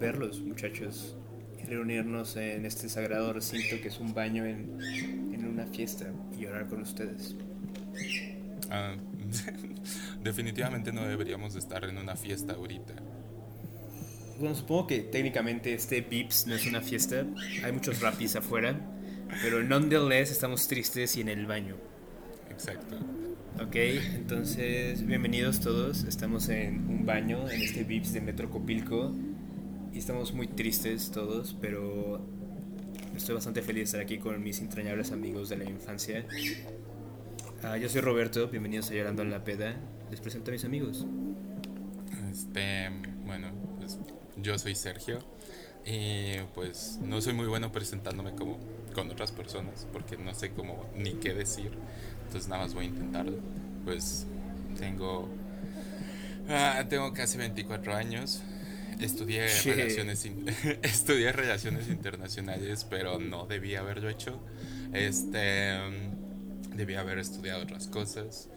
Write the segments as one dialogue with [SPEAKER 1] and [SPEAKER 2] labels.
[SPEAKER 1] verlos, muchachos. Reunirnos en este sagrado recinto que es un baño en, en una fiesta y orar con ustedes.
[SPEAKER 2] Ah, definitivamente no deberíamos estar en una fiesta ahorita.
[SPEAKER 1] Bueno, supongo que técnicamente este Vips no es una fiesta. Hay muchos rapis afuera. Pero nonetheless estamos tristes y en el baño.
[SPEAKER 2] Exacto.
[SPEAKER 1] Ok, entonces bienvenidos todos. Estamos en un baño en este Vips de Metro Copilco. Y estamos muy tristes todos, pero estoy bastante feliz de estar aquí con mis entrañables amigos de la infancia. Ah, yo soy Roberto, bienvenidos a Llorando en la Peda. Les presento a mis amigos.
[SPEAKER 2] Este, bueno, pues yo soy Sergio y pues no soy muy bueno presentándome como con otras personas porque no sé cómo ni qué decir, entonces nada más voy a intentarlo. Pues tengo ah, tengo casi 24 años. Estudié relaciones in- estudié relaciones internacionales, pero no debía haberlo hecho. Este debía haber estudiado otras cosas.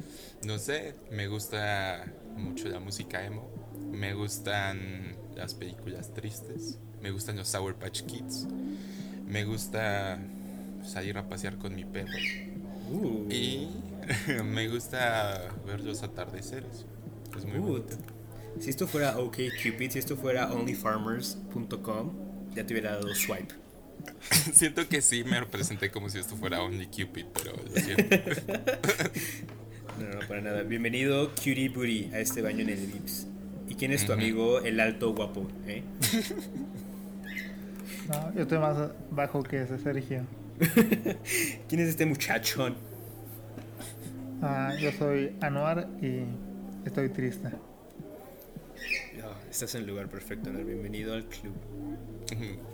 [SPEAKER 2] No sé, me gusta mucho la música emo. Me gustan las películas tristes. Me gustan los Sour Patch Kids. Me gusta salir a pasear con mi perro.
[SPEAKER 1] Uh,
[SPEAKER 2] Y me gusta ver los atardeceres. Es muy
[SPEAKER 1] uh,
[SPEAKER 2] bonito.
[SPEAKER 1] Si esto fuera OkCupid, si esto fuera onlyfarmers.com, ya te hubiera dado swipe.
[SPEAKER 2] Siento que sí me representé como si esto fuera Only Cupid, pero lo siento.
[SPEAKER 1] No, no, para nada. Bienvenido, Cutie Booty, a este baño en el Vips. ¿Y quién es tu amigo, el alto guapo? eh?
[SPEAKER 3] No, yo estoy más bajo que ese Sergio.
[SPEAKER 1] ¿Quién es este muchachón?
[SPEAKER 3] Ah, yo soy Anuar y estoy triste.
[SPEAKER 1] Estás en el lugar perfecto, ¿no? Bienvenido al club.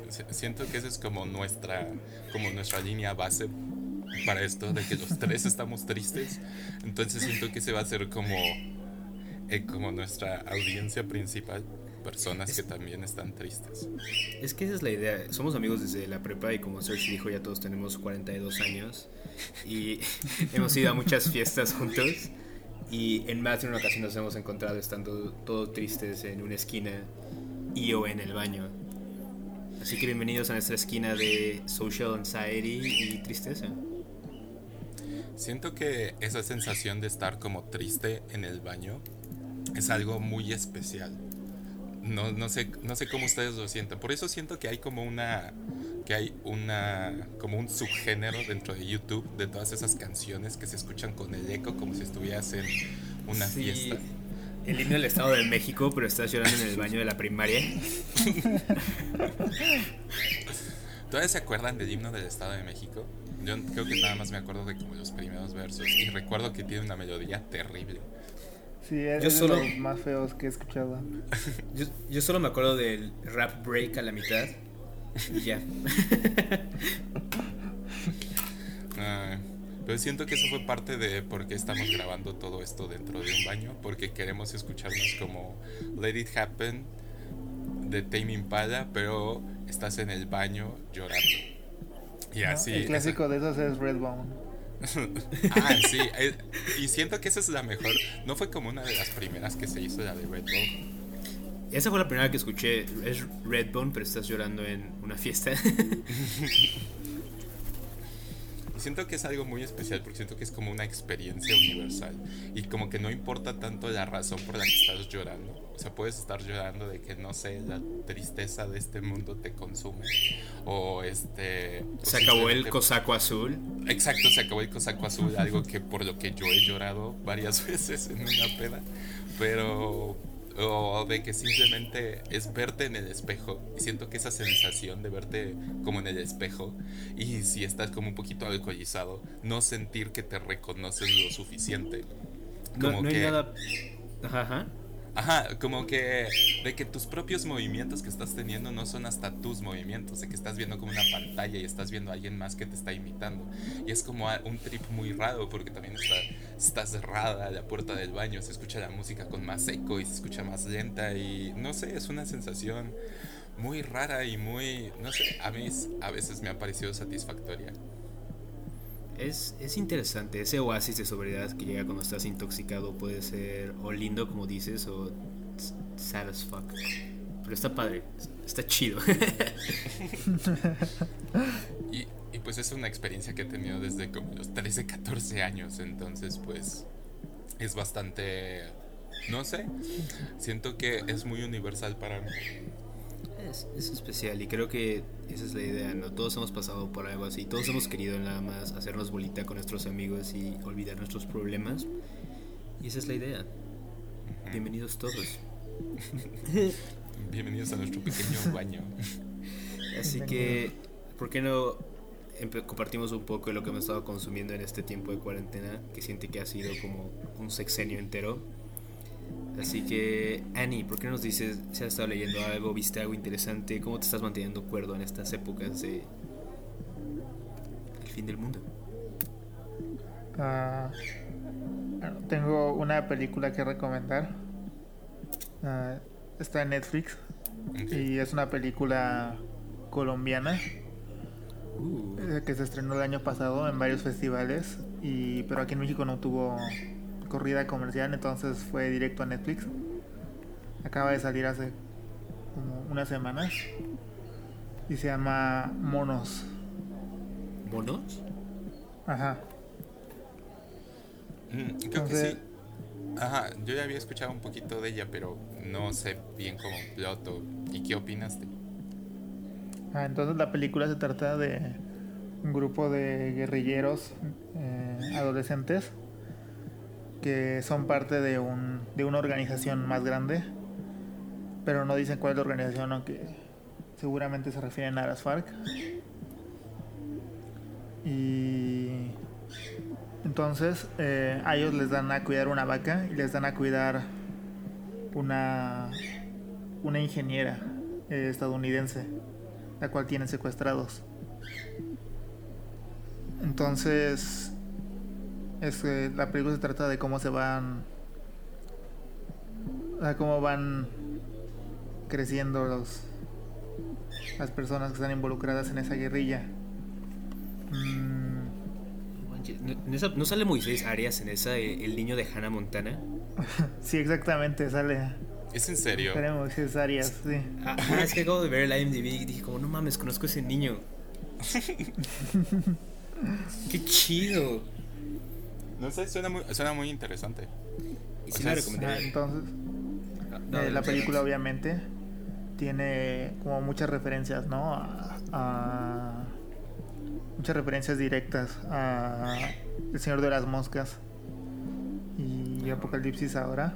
[SPEAKER 2] Si- Siento que esa es como nuestra, como nuestra línea base para esto, de que los tres estamos tristes. Entonces siento que se va a ser como, eh, como nuestra audiencia principal, personas que también están tristes.
[SPEAKER 1] Es que esa es la idea. Somos amigos desde la prepa y como Serge dijo, ya todos tenemos 42 años. Y hemos ido a muchas fiestas juntos. Y en más de una ocasión nos hemos encontrado estando todos tristes en una esquina y o en el baño. Así que bienvenidos a nuestra esquina de social anxiety y tristeza.
[SPEAKER 2] Siento que esa sensación de estar como triste en el baño es algo muy especial. No, no, sé, no sé cómo ustedes lo sienten. Por eso siento que hay como una. Que hay una. como un subgénero dentro de YouTube de todas esas canciones que se escuchan con el eco como si estuvieras en una
[SPEAKER 1] Sí,
[SPEAKER 2] fiesta.
[SPEAKER 1] El himno del Estado de México, pero estás llorando en el baño de la primaria.
[SPEAKER 2] ¿Todavía se acuerdan del himno del Estado de México? Yo creo que nada más me acuerdo de como los primeros versos. Y recuerdo que tiene una melodía terrible.
[SPEAKER 3] Sí, es,
[SPEAKER 1] Yo solo-
[SPEAKER 3] de los más feos que he escuchado.
[SPEAKER 1] Yo, yo solo me acuerdo del rap break a la mitad. Y ya.
[SPEAKER 2] Ah, pero siento que eso fue parte de por qué estamos grabando todo esto dentro de un baño, porque queremos escucharnos como Let It Happen de Tame Impala, pero estás en el baño llorando. Y
[SPEAKER 3] ¿no?
[SPEAKER 2] así.
[SPEAKER 3] El clásico de esos es Redbone.
[SPEAKER 2] ah, sí. eh, y siento que esa es la mejor. No fue como una de las primeras que se hizo la de Red Bull.
[SPEAKER 1] Esa fue la primera que escuché. Es Redbone, pero estás llorando en una fiesta.
[SPEAKER 2] Siento que es algo muy especial porque siento que es como una experiencia universal y como que no importa tanto la razón por la que estás llorando. O sea, puedes estar llorando de que no sé, la tristeza de este mundo te consume o este
[SPEAKER 1] Se acabó el cosaco azul.
[SPEAKER 2] Exacto, se acabó el cosaco azul, algo que por lo que yo he llorado varias veces en una peda, pero o de que simplemente es verte en el espejo y siento que esa sensación de verte como en el espejo y si estás como un poquito alcoholizado, no sentir que te reconoces lo suficiente.
[SPEAKER 1] No,
[SPEAKER 2] Como
[SPEAKER 1] no hay
[SPEAKER 2] que-
[SPEAKER 1] nada. Ajá, ajá.
[SPEAKER 2] Ajá, como que de que tus propios movimientos que estás teniendo no son hasta tus movimientos, de que estás viendo como una pantalla y estás viendo a alguien más que te está imitando. Y es como un trip muy raro porque también está, cerrada la puerta del baño, se escucha la música con más eco y se escucha más lenta y no sé, es una sensación muy rara y muy, no sé, a mí a veces me ha parecido satisfactoria.
[SPEAKER 1] Es, es interesante. Ese oasis de sobriedad que llega cuando estás intoxicado puede ser o lindo, como dices, o sad as fuck. Pero está padre, está chido.
[SPEAKER 2] Y, y pues es una experiencia que he tenido desde como los 13, 14 años, entonces pues es bastante, no sé, siento que es muy universal para mí.
[SPEAKER 1] Es, es especial y creo que esa es la idea, ¿no? Todos hemos pasado por algo así, todos hemos querido nada más hacernos bolita con nuestros amigos y olvidar nuestros problemas. Y esa es la idea. Bienvenidos todos.
[SPEAKER 2] Bienvenidos a nuestro pequeño baño.
[SPEAKER 1] Así que, ¿por qué no compartimos un poco de lo que hemos estado consumiendo en este tiempo de cuarentena? Que siente que ha sido como un sexenio entero. Así que, Annie, ¿por qué no nos dices si has estado leyendo algo, viste algo interesante? ¿Cómo te estás manteniendo cuerdo en estas épocas de el fin del mundo?
[SPEAKER 3] Ah, tengo una película que recomendar. Ah, está en Netflix y es una película colombiana
[SPEAKER 1] Uh,
[SPEAKER 3] eh, que se estrenó el año pasado en varios festivales, y, pero aquí en México no tuvo corrida comercial, entonces fue directo a Netflix. Acaba de salir hace como unas semanas y se llama Monos.
[SPEAKER 1] ¿Monos?
[SPEAKER 3] Ajá.
[SPEAKER 2] Mm, creo que
[SPEAKER 3] Entonces-
[SPEAKER 2] sí. Ajá, yo ya había escuchado un poquito de ella, pero no sé bien cómo plot ¿Y qué opinaste?
[SPEAKER 3] Ah, entonces la película se trata de un grupo de guerrilleros eh, adolescentes que son parte de, un, de una organización más grande, pero no dicen cuál es la organización, aunque seguramente se refieren a las FARC. Y entonces eh, a ellos les dan a cuidar una vaca y les dan a cuidar una, una ingeniera eh, estadounidense la cual tienen secuestrados. Entonces, es que la película se trata de cómo se van, a cómo van creciendo los las personas que están involucradas en esa guerrilla. Mm,
[SPEAKER 1] No manches, ¿No, en esa- ¿no sale Moisés Arias en esa, eh, el niño de Hannah Montana?
[SPEAKER 3] sí, exactamente, sale,
[SPEAKER 2] ¿Es en serio?
[SPEAKER 3] sale Moisés Arias, sí.
[SPEAKER 1] Ah, ah, es que acabo de ver el IMDb y dije como, no mames, conozco a ese niño. Qué chido.
[SPEAKER 2] No sé, suena muy, suena muy interesante.
[SPEAKER 1] Y sí
[SPEAKER 2] sea,
[SPEAKER 1] la
[SPEAKER 2] es-
[SPEAKER 3] Ah, entonces,
[SPEAKER 1] Ah, no,
[SPEAKER 3] Eh, la
[SPEAKER 1] no,
[SPEAKER 3] película obviamente tiene como muchas referencias, ¿no? A, a- muchas referencias directas a El Señor de las Moscas y Apocalipsis ahora.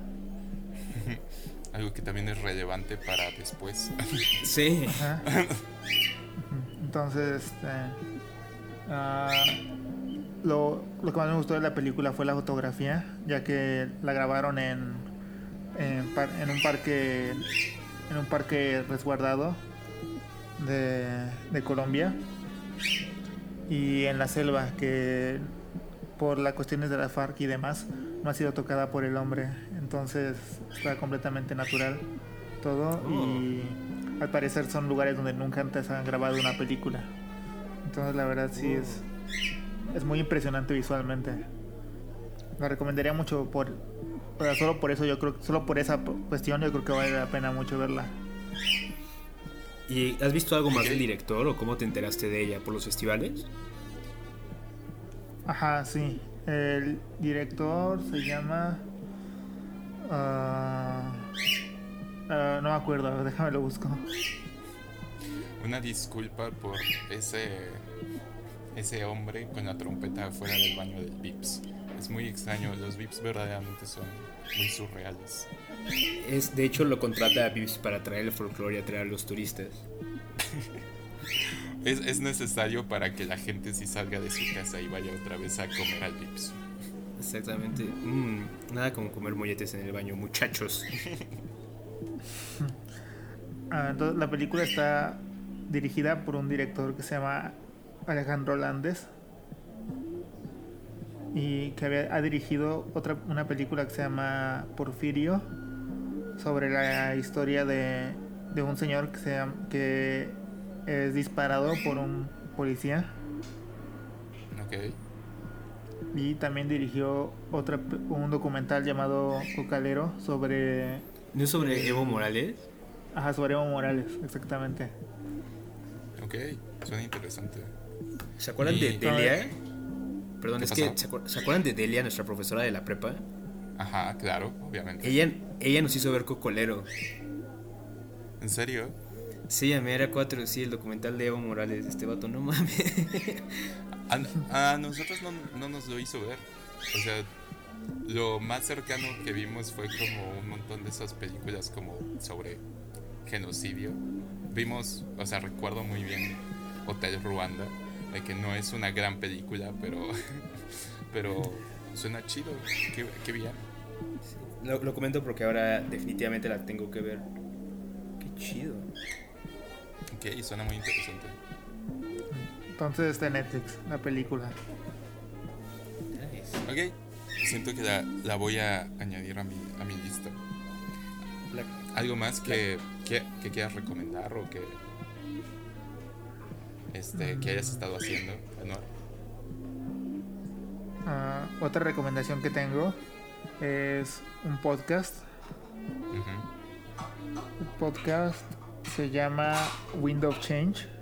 [SPEAKER 2] Algo que también es relevante para después.
[SPEAKER 1] Sí.
[SPEAKER 3] Ajá. Entonces, este, ah, lo, lo que más me gustó de la película fue la fotografía, ya que la grabaron en, en, par- en un parque en un parque resguardado de, de Colombia y en la selva que por las cuestiones de la FARC y demás no ha sido tocada por el hombre. Entonces está completamente natural todo y al parecer son lugares donde nunca antes han grabado una película. Entonces la verdad sí es es muy impresionante visualmente la recomendaría mucho por o sea, solo por eso yo creo solo por esa cuestión yo creo que vale la pena mucho verla
[SPEAKER 1] ¿Y has visto algo más del director o cómo te enteraste de ella? ¿Por los festivales?
[SPEAKER 3] Ajá, sí. El director se llama. ah, ah, no me acuerdo, déjame lo busco.
[SPEAKER 2] Una disculpa por ese ese hombre con la trompeta fuera del baño del Vips. Es muy extraño, los Vips verdaderamente son muy surreales.
[SPEAKER 1] Es, de hecho, lo contrata a Vips para traer el folclore y atraer a los turistas.
[SPEAKER 2] Es, es necesario para que la gente sí salga de su casa y vaya otra vez a comer al Vips.
[SPEAKER 1] Exactamente. Mm, nada como comer molletes en el baño, muchachos.
[SPEAKER 3] Ah, entonces, la película está dirigida por un director que se llama Alejandro Landes y que había, ha dirigido otra una película que se llama Porfirio sobre la historia de, de un señor que se que es disparado por un policía
[SPEAKER 2] Ok.
[SPEAKER 3] y también dirigió otra pe- un documental llamado Cocalero sobre
[SPEAKER 1] ¿No es sobre Evo Morales?
[SPEAKER 3] Ajá, sobre Evo Morales, exactamente.
[SPEAKER 2] Ok, suena interesante.
[SPEAKER 1] ¿Se acuerdan
[SPEAKER 2] Y-
[SPEAKER 1] de Delia? Perdón,
[SPEAKER 2] ¿Qué
[SPEAKER 1] es que
[SPEAKER 2] pasó?
[SPEAKER 1] ¿se, acuer- ¿se acuerdan de Delia, nuestra profesora de la prepa?
[SPEAKER 2] Ajá, claro, obviamente.
[SPEAKER 1] Ella, ella nos hizo ver Cocolero.
[SPEAKER 2] ¿En serio?
[SPEAKER 1] Sí, a mí era 4, sí, el documental de Evo Morales. Este vato, no mames.
[SPEAKER 2] A, a nosotros no, no nos lo hizo ver. O sea, lo más cercano que vimos fue como un montón de esas películas como sobre genocidio. Vimos, o sea, recuerdo muy bien Hotel Ruanda, de que no es una gran película, pero, pero suena chido. Qué, qué bien.
[SPEAKER 1] Lo, lo comento porque ahora definitivamente la tengo que ver. Qué chido.
[SPEAKER 2] Ok, suena muy interesante.
[SPEAKER 3] Entonces está en Netflix, la película.
[SPEAKER 1] Nice.
[SPEAKER 2] Ok, siento que la, la voy a añadir a mi, a mi lista.
[SPEAKER 1] La-
[SPEAKER 2] ¿Algo más que, que, que quieras recomendar o que, este, que hayas estado haciendo, Anuar?
[SPEAKER 3] Ah, otra recomendación que tengo es un podcast.
[SPEAKER 2] Ujú.
[SPEAKER 3] El podcast se llama Wind of Change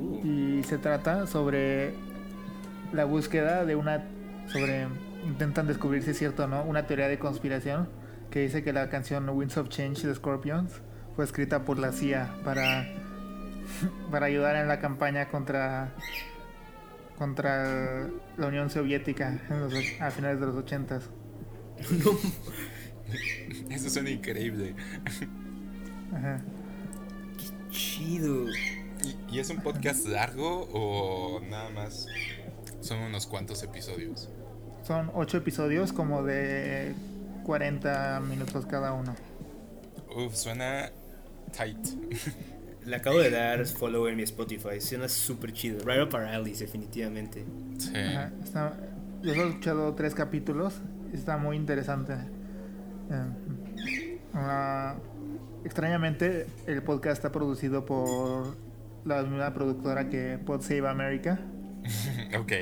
[SPEAKER 1] Uh,
[SPEAKER 3] y se trata sobre la búsqueda de una sobre intentan descubrir si es cierto o no una teoría de conspiración que dice que la canción Winds of Change de Scorpions fue escrita por la CIA para para ayudar en la campaña contra contra la Unión Soviética en los och- a finales de los 80
[SPEAKER 2] Eso suena increíble.
[SPEAKER 3] Ajá.
[SPEAKER 1] chido.
[SPEAKER 2] ¿Y, y es un podcast largo o nada más son unos cuantos episodios?
[SPEAKER 3] Son ocho episodios como de 40 minutos cada uno.
[SPEAKER 2] Uf, suena tight.
[SPEAKER 1] Le acabo de dar follow en mi Spotify. Suena súper chido. Right up our alleys, definitivamente.
[SPEAKER 2] Sí.
[SPEAKER 3] Ajá, está- yo solo he escuchado tres capítulos. Está muy interesante. Eh, ah, extrañamente, el podcast está producido por la misma productora que Pod Save America.
[SPEAKER 2] ok.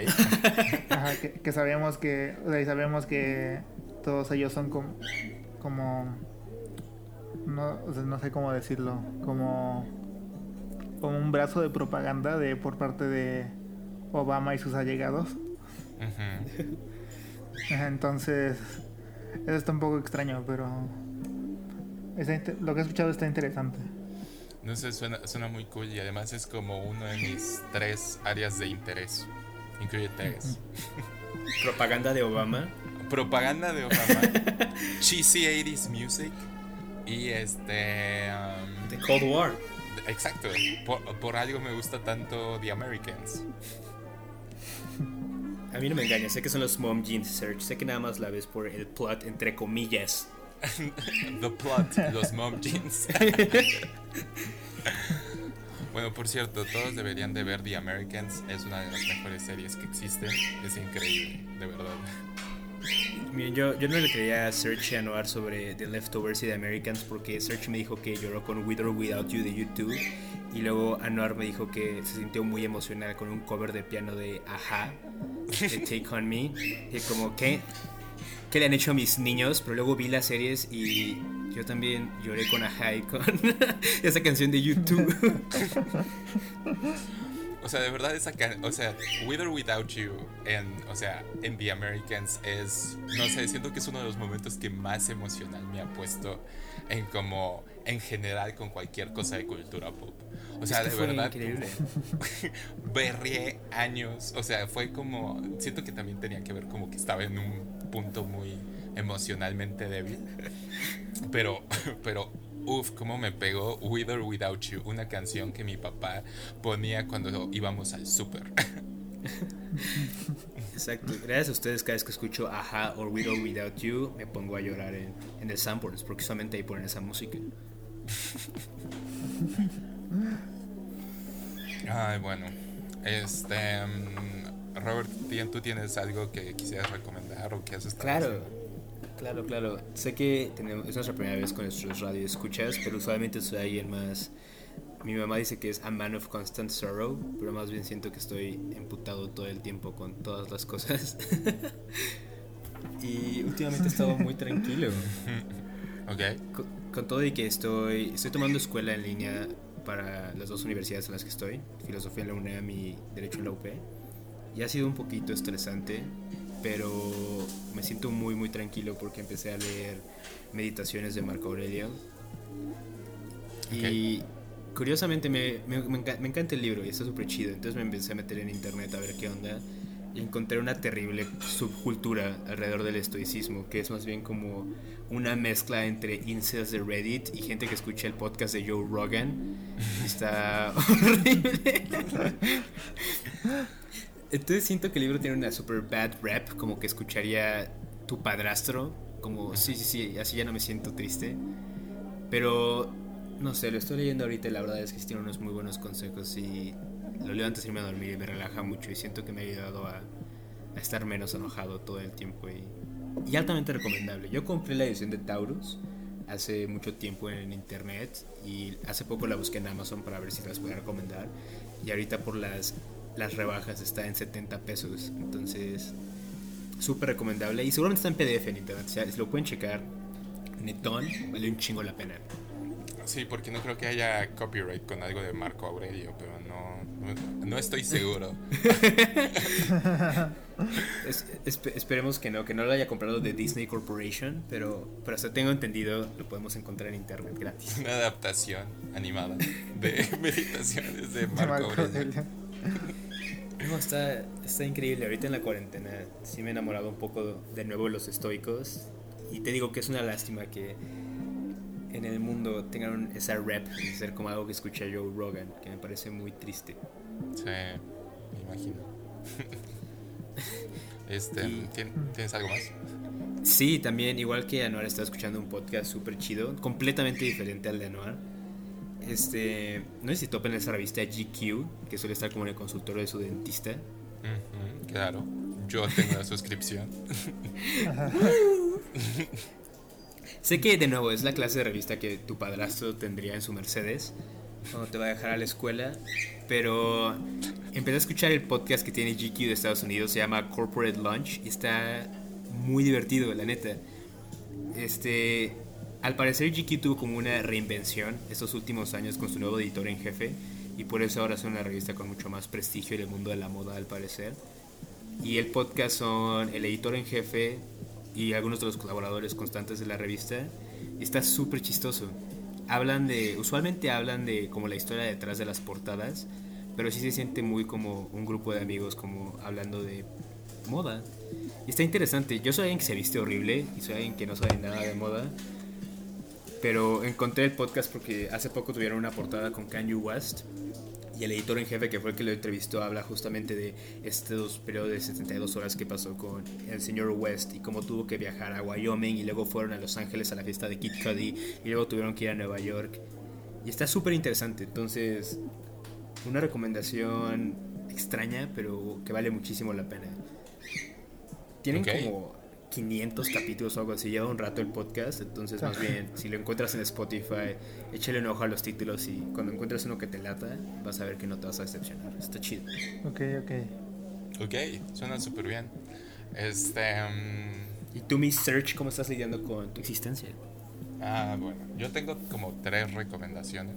[SPEAKER 3] Ajá, que, que sabemos que, o sea, y sabemos que todos ellos son como, como no, o sea, no sé cómo decirlo, como, como un brazo de propaganda de por parte de Obama y sus allegados. Entonces, eso está un poco extraño, pero lo que he escuchado está interesante.
[SPEAKER 2] No sé, suena, suena muy cool y además es como uno de mis tres áreas de interés. Incluye tres.
[SPEAKER 1] Propaganda de Obama.
[SPEAKER 2] Propaganda de Obama, cheesy 80s music y este... um,
[SPEAKER 1] The Cold War.
[SPEAKER 2] Exacto, por, por algo me gusta tanto The Americans.
[SPEAKER 1] A mí no me engaña. Sé que son los Mom Jeans Search. Sé que nada más la ves por el plot, entre comillas.
[SPEAKER 2] The plot, los mom jeans. bueno, por cierto, todos deberían de ver The Americans. Es una de las mejores series que existen. Es increíble, de verdad.
[SPEAKER 1] Miren, yo, yo no le quería a Search anuar sobre The Leftovers y The Americans porque Search me dijo que lloró con With or Without You de YouTube y luego Anuar me dijo que se sintió muy emocional con un cover de piano de Aja de Take On Me y como ¿qué? ¿Qué le han hecho a mis niños? Pero luego vi las series y yo también lloré con Aja y con esa canción de YouTube.
[SPEAKER 2] O sea, de verdad esa o sea, With or Without You en, o sea, en The Americans es, no sé, siento que es uno de los momentos que más emocional me ha puesto en como, en general con cualquier cosa de cultura pop. O sea,
[SPEAKER 1] Es que
[SPEAKER 2] de
[SPEAKER 1] fue
[SPEAKER 2] verdad,
[SPEAKER 1] increíble.
[SPEAKER 2] berrié años, o sea, fue como, siento que también tenía que ver como que estaba en un punto muy emocionalmente débil, pero, pero, uff, cómo me pegó With or Without You, una canción que mi papá ponía cuando íbamos al súper.
[SPEAKER 1] Exacto. Gracias a ustedes cada vez que escucho Aja o With or Without You me pongo a llorar en, en el Sanborns porque solamente ahí ponen esa música.
[SPEAKER 2] Ay, bueno, este, mm, Robert, ¿tien- ¿tú tienes algo que quisieras recomendar o que has estado
[SPEAKER 1] Claro,
[SPEAKER 2] haciendo?
[SPEAKER 1] Claro, claro. Sé que tenemos, es nuestra primera vez con nuestros radioescuchas, pero usualmente soy alguien más. Mi mamá dice que es a man of constant sorrow, pero más bien siento que estoy emputado todo el tiempo con todas las cosas. y últimamente he estado muy tranquilo.
[SPEAKER 2] Ok.
[SPEAKER 1] Con, con todo y que estoy, estoy tomando escuela en línea para las dos universidades en las que estoy, filosofía en la UNAM y derecho en la UP. Y ha sido un poquito estresante, pero me siento muy muy tranquilo porque empecé a leer meditaciones de Marco Aurelio. Y curiosamente me, me, me enca- me encanta el libro y está súper chido, entonces me empecé a meter en internet a ver qué onda. Y encontré una terrible subcultura alrededor del estoicismo, que es más bien como una mezcla entre incels de Reddit y gente que escucha el podcast de Joe Rogan. Está horrible. Entonces siento que el libro tiene una super bad rap, como que escucharía tu padrastro, como sí, sí, sí, así ya no me siento triste. Pero no sé, lo estoy leyendo ahorita y la verdad es que tiene unos muy buenos consejos y lo leo antes de irme a dormir y me relaja mucho y siento que me ha ayudado a, a estar menos enojado todo el tiempo y, y altamente recomendable. Yo compré la edición de Taurus hace mucho tiempo en internet y hace poco la busqué en Amazon para ver si las podía recomendar y ahorita por las, las rebajas está en 70 pesos, entonces súper recomendable y seguramente está en PDF en internet, o sea, si lo pueden checar, netón, vale un chingo la pena.
[SPEAKER 2] Sí, porque no creo que haya copyright con algo de Marco Aurelio, pero no, no, no estoy seguro.
[SPEAKER 1] Es- espe- esperemos que no, que no lo haya comprado de Disney Corporation, pero, pero hasta tengo entendido lo podemos encontrar en internet gratis.
[SPEAKER 2] Una adaptación animada de meditaciones de
[SPEAKER 3] de
[SPEAKER 2] Marco
[SPEAKER 3] Marco
[SPEAKER 2] Aurelio.
[SPEAKER 3] Aurelio.
[SPEAKER 1] No, está, está increíble. Ahorita en la cuarentena sí me he enamorado un poco de nuevo de los estoicos. Y te digo que es una lástima que en el mundo tengan esa rep de ser como algo que escucha Joe Rogan, que me parece muy triste.
[SPEAKER 2] Sí, me imagino. Este,
[SPEAKER 1] Y-
[SPEAKER 2] ¿tien- ¿Tienes algo más?
[SPEAKER 1] Sí, también, igual que Anuar, estaba escuchando un podcast súper chido, completamente diferente al de Anuar. Este, no sé si topen esa revista GQ, que suele estar como en el consultorio de su dentista.
[SPEAKER 2] Claro, yo tengo la suscripción.
[SPEAKER 1] Sé que, de nuevo, es la clase de revista que tu padrastro tendría en su Mercedes cuando te va a dejar a la escuela, pero empecé a escuchar el podcast que tiene GQ de Estados Unidos, se llama Corporate Lunch, y está muy divertido, la neta. Este, al parecer GQ tuvo como una reinvención estos últimos años con su nuevo editor en jefe, y por eso ahora son una revista con mucho más prestigio en el mundo de la moda, al parecer. Y el podcast son el editor en jefe y algunos de los colaboradores constantes de la revista. Está súper chistoso. Hablan de, usualmente hablan de como la historia detrás de las portadas, pero sí se siente muy como un grupo de amigos como hablando de moda. Y está interesante. Yo soy alguien que se viste horrible y soy alguien que no sabe nada de moda. Pero encontré el podcast porque hace poco tuvieron una portada con Kanye West y el editor en jefe, que fue el que lo entrevistó, habla justamente de estos periodos de 72 horas que pasó con el señor West y cómo tuvo que viajar a Wyoming y luego fueron a Los Ángeles a la fiesta de Kid Cudi y luego tuvieron que ir a Nueva York. Y está súper interesante. Entonces, una recomendación extraña, pero que vale muchísimo la pena. Tienen
[SPEAKER 2] Ok.
[SPEAKER 1] como 500 capítulos o algo así, lleva un rato el podcast, entonces más bien, si lo encuentras en Spotify, échale un ojo a los títulos y cuando encuentres uno que te lata, vas a ver que no te vas a decepcionar. Está chido.
[SPEAKER 3] Ok, ok.
[SPEAKER 2] Ok, suena súper bien. Este. mm,
[SPEAKER 1] ¿Y tú, Miss Search, cómo estás lidiando con tu existencia?
[SPEAKER 2] ah, bueno, yo tengo como tres recomendaciones.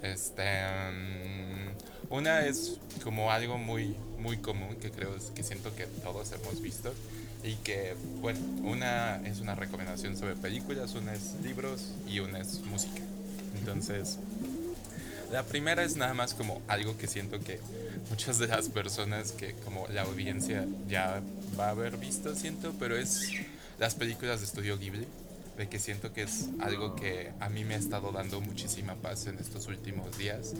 [SPEAKER 2] Este. mm, una es como algo muy, muy común que creo que siento que todos hemos visto. Y que, bueno, una es una recomendación sobre películas, una es libros y una es música. Entonces, la primera es nada más como algo que siento que muchas de las personas que como la audiencia ya va a haber visto, siento, pero es las películas de estudio Ghibli, de que siento que es algo que a mí me ha estado dando muchísima paz en estos últimos días,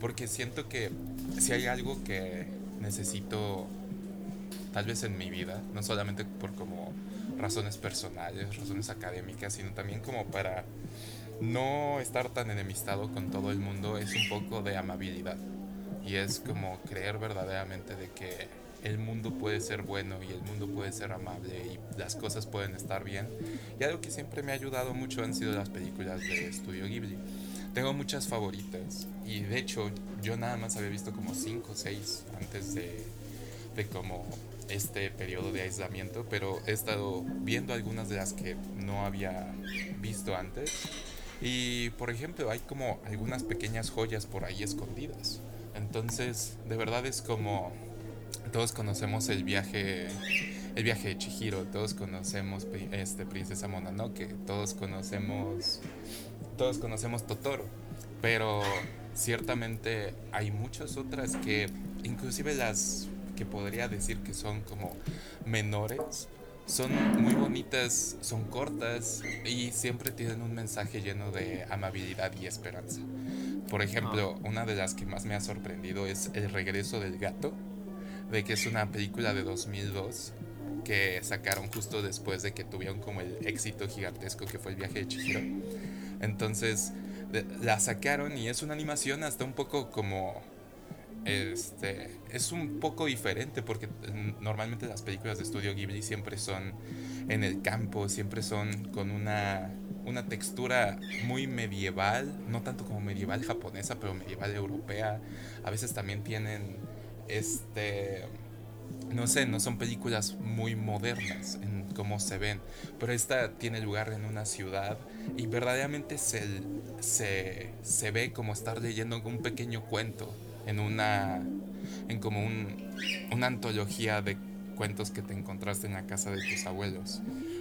[SPEAKER 2] porque siento que si hay algo que necesito tal vez en mi vida, no solamente por como razones personales, razones académicas, sino también como para no estar tan enemistado con todo el mundo, es un poco de amabilidad. Y es como creer verdaderamente de que el mundo puede ser bueno y el mundo puede ser amable y las cosas pueden estar bien. Y algo que siempre me ha ayudado mucho han sido las películas de Estudio Ghibli. Tengo muchas favoritas y de hecho yo nada más había visto como 5 o 6 antes de, de como este periodo de aislamiento, pero he estado viendo algunas de las que no había visto antes. Y por ejemplo, hay como algunas pequeñas joyas por ahí escondidas. Entonces, de verdad es como todos conocemos el viaje el viaje de Chihiro, todos conocemos este Princesa Mononoke, todos conocemos todos conocemos Totoro, pero ciertamente hay muchas otras que inclusive las que podría decir que son como menores son muy bonitas, son cortas y siempre tienen un mensaje lleno de amabilidad y esperanza. Por ejemplo, ah. una de las que más me ha sorprendido es El regreso del gato, de que es una película de 2002 que sacaron justo después de que tuvieron como el éxito gigantesco que fue el viaje de Chihiro. Entonces la sacaron y es una animación hasta un poco como este es un poco diferente porque normalmente las películas de estudio Ghibli siempre son en el campo, siempre son con una una textura muy medieval, no tanto como medieval japonesa, pero medieval europea. A veces también tienen este no sé, no son películas muy modernas en cómo se ven, pero esta tiene lugar en una ciudad y verdaderamente se, se, se ve como estar leyendo un pequeño cuento en una, en como un, una antología de cuentos que te encontraste en la casa de tus abuelos.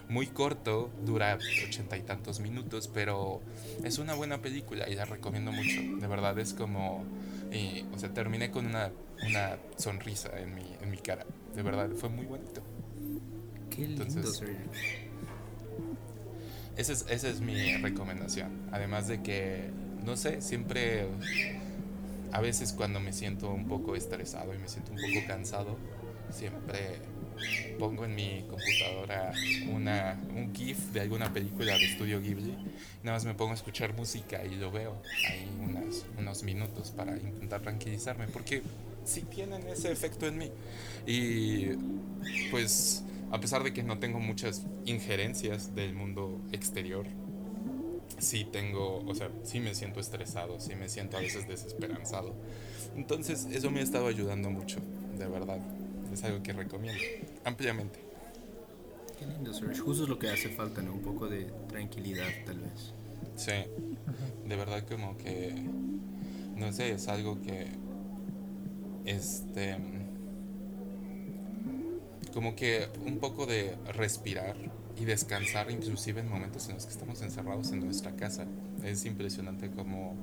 [SPEAKER 2] Muy corto, dura ochenta y tantos minutos, pero es una buena película y la recomiendo mucho. De verdad es como, y, o sea, terminé con una, una sonrisa en mi, en mi cara. De verdad, fue muy bonito.
[SPEAKER 1] Qué lindo,
[SPEAKER 2] esa es, esa es mi recomendación. Además de que, no sé, siempre, a veces cuando me siento un poco estresado y me siento un poco cansado, siempre pongo en mi computadora una, un GIF de alguna película de estudio Ghibli. Nada más me pongo a escuchar música y lo veo ahí unos, unos minutos para intentar tranquilizarme, porque sí tienen ese efecto en mí. Y pues a pesar de que no tengo muchas injerencias del mundo exterior, sí tengo, o sea, sí me siento estresado, sí me siento a veces desesperanzado. Entonces eso me ha estado ayudando mucho, de verdad. Es algo que recomiendo ampliamente.
[SPEAKER 1] Qué lindo, Serge. Justo es lo que hace falta, ¿no? Un poco de tranquilidad, tal vez.
[SPEAKER 2] Sí, de verdad como que, no sé, es algo que, este, como que un poco de respirar y descansar inclusive en momentos en los que estamos encerrados en nuestra casa. Es impresionante como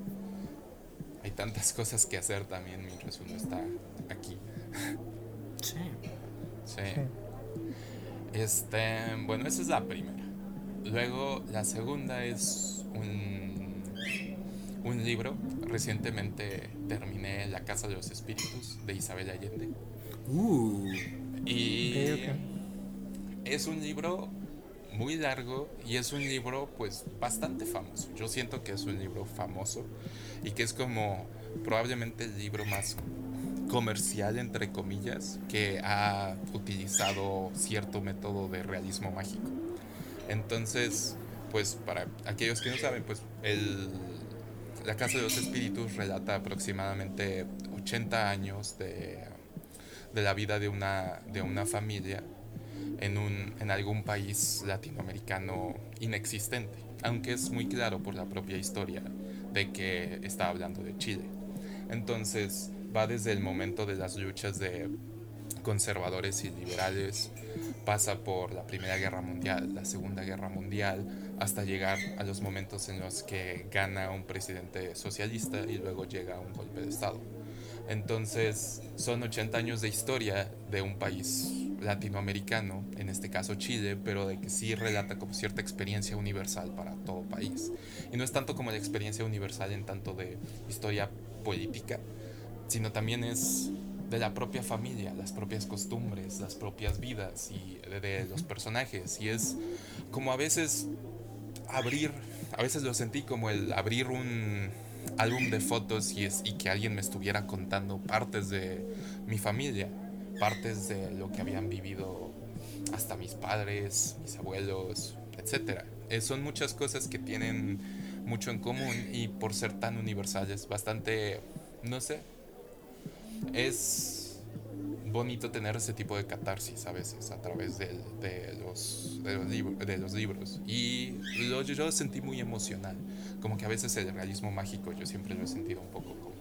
[SPEAKER 2] hay tantas cosas que hacer también mientras uno está aquí.
[SPEAKER 1] Sí.
[SPEAKER 2] Sí. Este, bueno, esa es la primera. Luego la segunda es un, un libro. Recientemente terminé La Casa de los Espíritus de Isabel Allende.
[SPEAKER 1] Uh.
[SPEAKER 2] Y es un libro muy largo y es un libro pues bastante famoso. Yo siento que es un libro famoso y que es como probablemente el libro más comercial entre comillas que ha utilizado cierto método de realismo mágico. Entonces, pues para aquellos que no saben, pues el La Casa de los Espíritus relata aproximadamente 80 años de de la vida de una, de una familia en, un, en algún país latinoamericano inexistente, aunque es muy claro por la propia historia de que está hablando de Chile. Entonces va desde el momento de las luchas de conservadores y liberales, pasa por la Primera Guerra Mundial, la Segunda Guerra Mundial, hasta llegar a los momentos en los que gana un presidente socialista y luego llega un golpe de Estado. Entonces, son 80 años de historia de un país latinoamericano, en este caso Chile, pero de que sí relata como cierta experiencia universal para todo país. Y no es tanto como la experiencia universal en tanto de historia política, sino también es de la propia familia, las propias costumbres, las propias vidas y de, los personajes. Y es como a veces abrir, a veces lo sentí como el abrir un, álbum de fotos y, es, y que alguien me estuviera contando partes de mi familia, partes de lo que habían vivido hasta mis padres, mis abuelos, etc. Eh, son muchas cosas que tienen mucho en común y por ser tan universales, bastante, no sé, es bonito tener ese tipo de catarsis a veces a través de, los, de, los de los libros. Y yo lo sentí muy emocional. Como que a veces el realismo mágico yo siempre lo he sentido un poco como...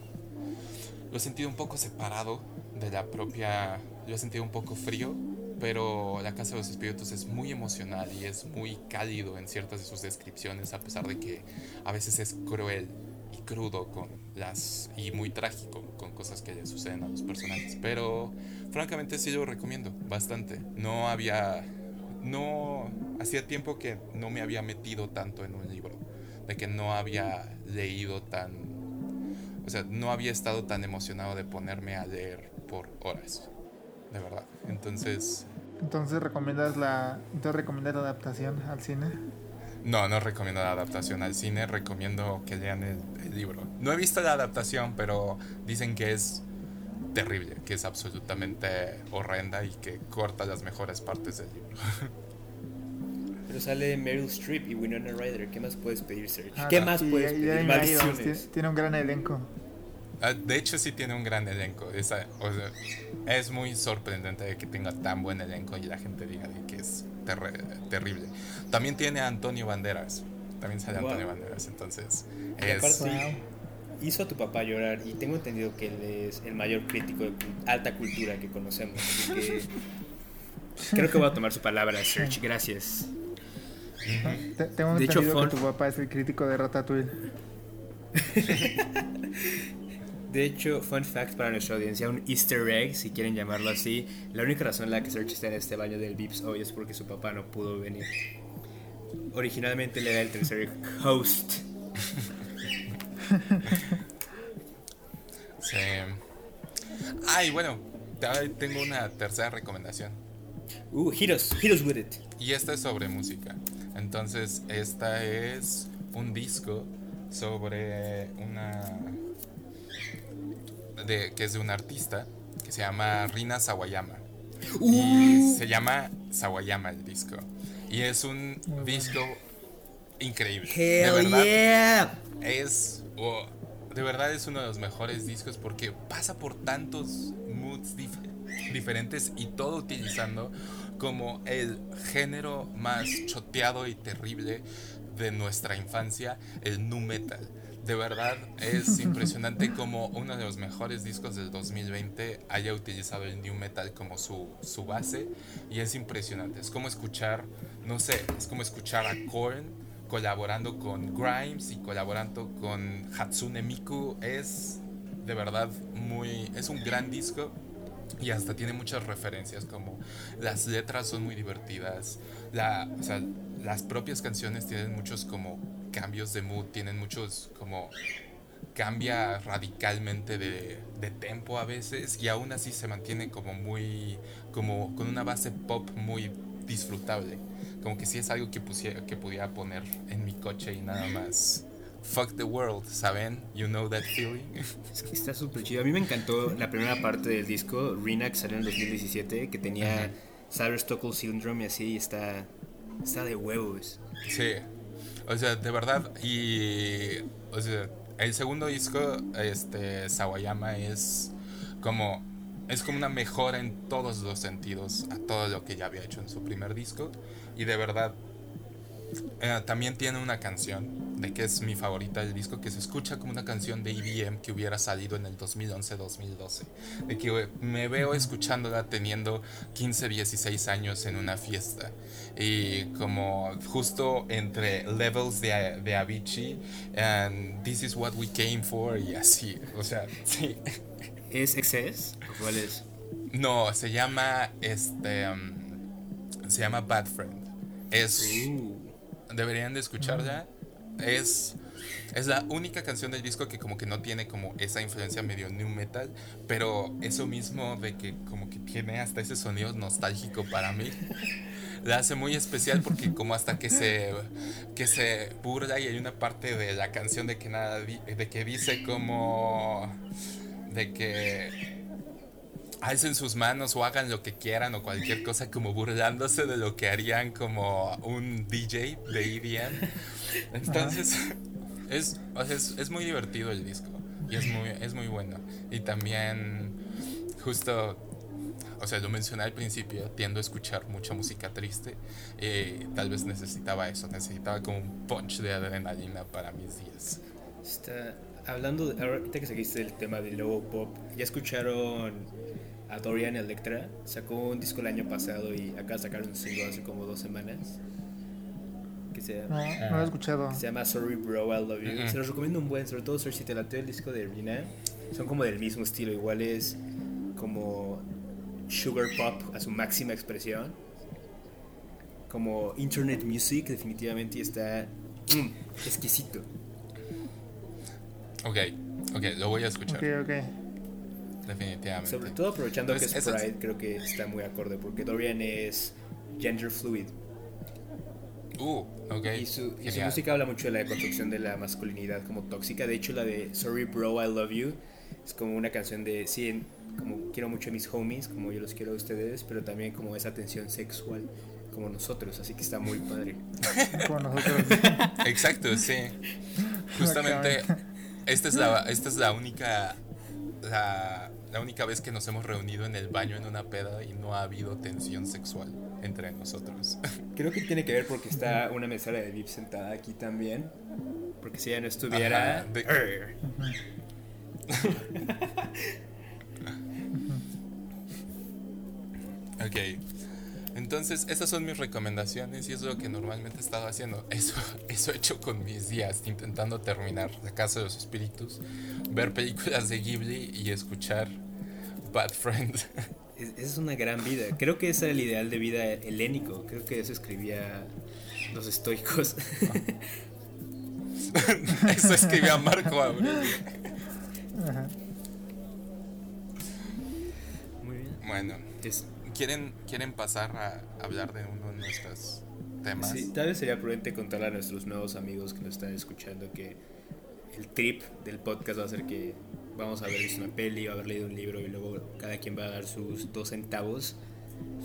[SPEAKER 2] Lo he sentido un poco separado de la propia... Lo he sentido un poco frío, pero La Casa de los Espíritus es muy emocional y es muy cálido en ciertas de sus descripciones, a pesar de que a veces es cruel y crudo con las y muy trágico con cosas que le suceden a los personajes. Pero francamente sí lo recomiendo bastante. No había no hacía tiempo que no me había metido tanto en un libro, de que no había leído tan o sea, no había estado tan emocionado de ponerme a leer por horas. De verdad. Entonces,
[SPEAKER 3] entonces recomiendas la entonces recomiendas la adaptación al cine?
[SPEAKER 2] No, no recomiendo la adaptación al cine, recomiendo que lean el, libro. No he visto la adaptación, pero dicen que es terrible, que es absolutamente horrenda y que corta las mejores partes del libro.
[SPEAKER 1] Pero sale Meryl Streep y Winona Ryder, ¿qué más puedes pedir, Serge? Ah, ¿Qué más puedes pedir?
[SPEAKER 3] tiene un gran elenco.
[SPEAKER 2] Ah, de hecho, sí tiene un gran elenco. Es, muy sorprendente que tenga tan buen elenco y la gente diga que es terrible. También tiene a Antonio Banderas. También sale Antonio Banderas. Entonces, es.
[SPEAKER 1] hizo a tu papá llorar y tengo entendido que él es el mayor crítico de alta cultura que conocemos. creo que voy a tomar su palabra, Serge. Gracias.
[SPEAKER 3] Tengo entendido que tu papá es el crítico de Ratatouille.
[SPEAKER 1] De hecho, fun fact para nuestra audiencia, un easter egg, si quieren llamarlo así. La única razón en la que Serge está en este baño del Vips hoy es porque su papá no pudo venir. Originalmente le era el tercer host.
[SPEAKER 2] sí. Ay, bueno, tengo una tercera recomendación.
[SPEAKER 1] Uh, hit us, with it.
[SPEAKER 2] Y esta es sobre música. Entonces, esta es un disco sobre una que es de un artista que se llama Rina Sawayama. Y uh. se llama Sawayama el disco. Y es un disco increíble. de verdad, Es. de verdad es uno de los mejores discos porque pasa por tantos moods diferentes y todo utilizando como el género más choteado y terrible de nuestra infancia, el nu metal de verdad es impresionante como uno de los mejores discos del 2020 haya utilizado el new metal como su, su base y es impresionante. Es como escuchar, no sé, es como escuchar a Korn colaborando con Grimes y colaborando con Hatsune Miku. Es de verdad muy, es un gran disco y hasta tiene muchas referencias como las letras son muy divertidas, la, o sea, las propias canciones tienen muchos como cambios de mood, tienen muchos como cambia radicalmente de, de, tempo a veces y aún así se mantiene como muy como con una base pop muy disfrutable como que si es algo que pusiera, que pudiera poner en mi coche y nada más fuck the world saben you know that feeling
[SPEAKER 1] es que está súper chido a mí me encantó la primera parte del disco Rina que salió en 2017 que tenía Sarah Stockwell Syndrome y así está está de huevos
[SPEAKER 2] sí o sea, de verdad. Y. O sea, el segundo disco, este. Sawayama es como. Es como una mejora en todos los sentidos a todo lo que ya había hecho en su primer disco. Y de verdad. Eh, también tiene una canción de que es mi favorita del disco, que se escucha como una canción de IBM que hubiera salido en el 2011-2012. De que me veo escuchándola teniendo 15, 16 años en una fiesta. Y como justo entre levels de, de Avicii and This is what we came for y así. O sea, sí.
[SPEAKER 1] ¿Es Excess? ¿Cuál es?
[SPEAKER 2] No, se llama este. Um, se llama Bad Friend. Es. Uh. Deberían de escucharla es es la única canción del disco que como que no tiene como esa influencia medio new metal, pero eso mismo de que como que tiene hasta ese sonido nostálgico para mí. La hace muy especial porque como hasta que se que se burla y hay una parte de la canción de que nada de que dice como de que alcen sus manos o hagan lo que quieran o cualquier cosa como burlándose de lo que harían como un DJ de EDM. Entonces, es, es, muy divertido el disco y es muy, es muy bueno. Y también, justo o sea, lo mencioné al principio, tiendo a escuchar mucha música triste. Eh, tal vez necesitaba eso, necesitaba como un punch de adrenalina para mis días.
[SPEAKER 1] Está, hablando, de, ahorita que seguiste el tema del lobo pop, ¿ya escucharon a Dorian Electra? Sacó un disco el año pasado y acá sacaron un single hace como dos semanas. Que se,
[SPEAKER 3] no, no lo he escuchado.
[SPEAKER 1] se llama Sorry Bro, I Love You. Se los recomiendo un buen, sobre todo si te late el disco de Rina. Son como del mismo estilo, igual es como sugar pop a su máxima expresión. Como internet music, definitivamente está mm, exquisito.
[SPEAKER 2] Ok, ok, lo voy a escuchar.
[SPEAKER 3] Ok, ok.
[SPEAKER 2] Definitivamente.
[SPEAKER 1] Sobre todo aprovechando que es Pride, creo que está muy acorde, porque Dorian es gender fluid.
[SPEAKER 2] Uh, ok.
[SPEAKER 1] Y su, y su música habla mucho de la construcción de la masculinidad como tóxica. De hecho, la de Sorry Bro, I Love You es como una canción de, sí, como quiero mucho a mis homies, como yo los quiero a ustedes, pero también como esa tensión sexual, como nosotros, así que está muy padre.
[SPEAKER 3] como nosotros.
[SPEAKER 2] Exacto, sí. Justamente, esta es la, esta es la única, la, la única vez que nos hemos reunido en el baño en una peda y no ha habido tensión sexual entre nosotros.
[SPEAKER 1] Creo que tiene que ver porque está una mesera de VIP sentada aquí también. Porque si ella no estuviera...
[SPEAKER 2] Ajá, de- Ok. Entonces, esas son mis recomendaciones y es lo que normalmente he estado haciendo. Eso, eso he hecho con mis días, intentando terminar La Casa de los Espíritus, ver películas de Ghibli y escuchar Bad Friend.
[SPEAKER 1] Es, es una gran vida. Creo que ese era el ideal de vida helénico. Creo que eso escribía los estoicos.
[SPEAKER 2] eso escribía Marco Aurelio.
[SPEAKER 3] Ajá.
[SPEAKER 1] Muy bien.
[SPEAKER 2] Bueno,
[SPEAKER 1] Es-
[SPEAKER 2] ¿quieren, ¿quieren pasar a hablar de uno de nuestros temas?
[SPEAKER 1] sí, tal vez sería prudente contarle a nuestros nuevos amigos que nos están escuchando que el trip del podcast va a ser que vamos a haber visto una peli, va a haber leído un libro y luego cada quien va a dar sus dos centavos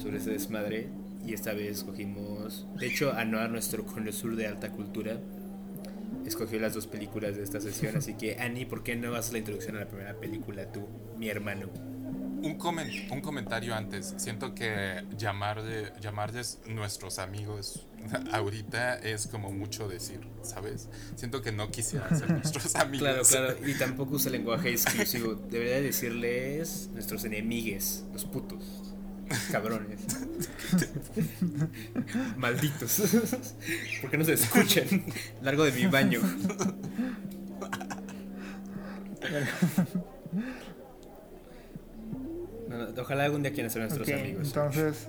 [SPEAKER 1] sobre ese desmadre. Y esta vez escogimos, de hecho, Anuar, nuestro connoisseur de alta cultura, escogió las dos películas de esta sesión. Así que, Annie, ¿por qué no haces la introducción a la primera película tú, mi hermano?
[SPEAKER 2] Un, un comentario antes. Siento que llamarle, llamarles nuestros amigos ahorita es como mucho decir, ¿sabes? Siento que no quisieran ser nuestros amigos.
[SPEAKER 1] Claro, claro, y tampoco usa lenguaje exclusivo. Debería decirles nuestros enemigues, los putos, cabrones, malditos. ¿Por qué no se escuchan? Largo de mi baño. Ojalá algún día quieran ser nuestros amigos.
[SPEAKER 3] entonces.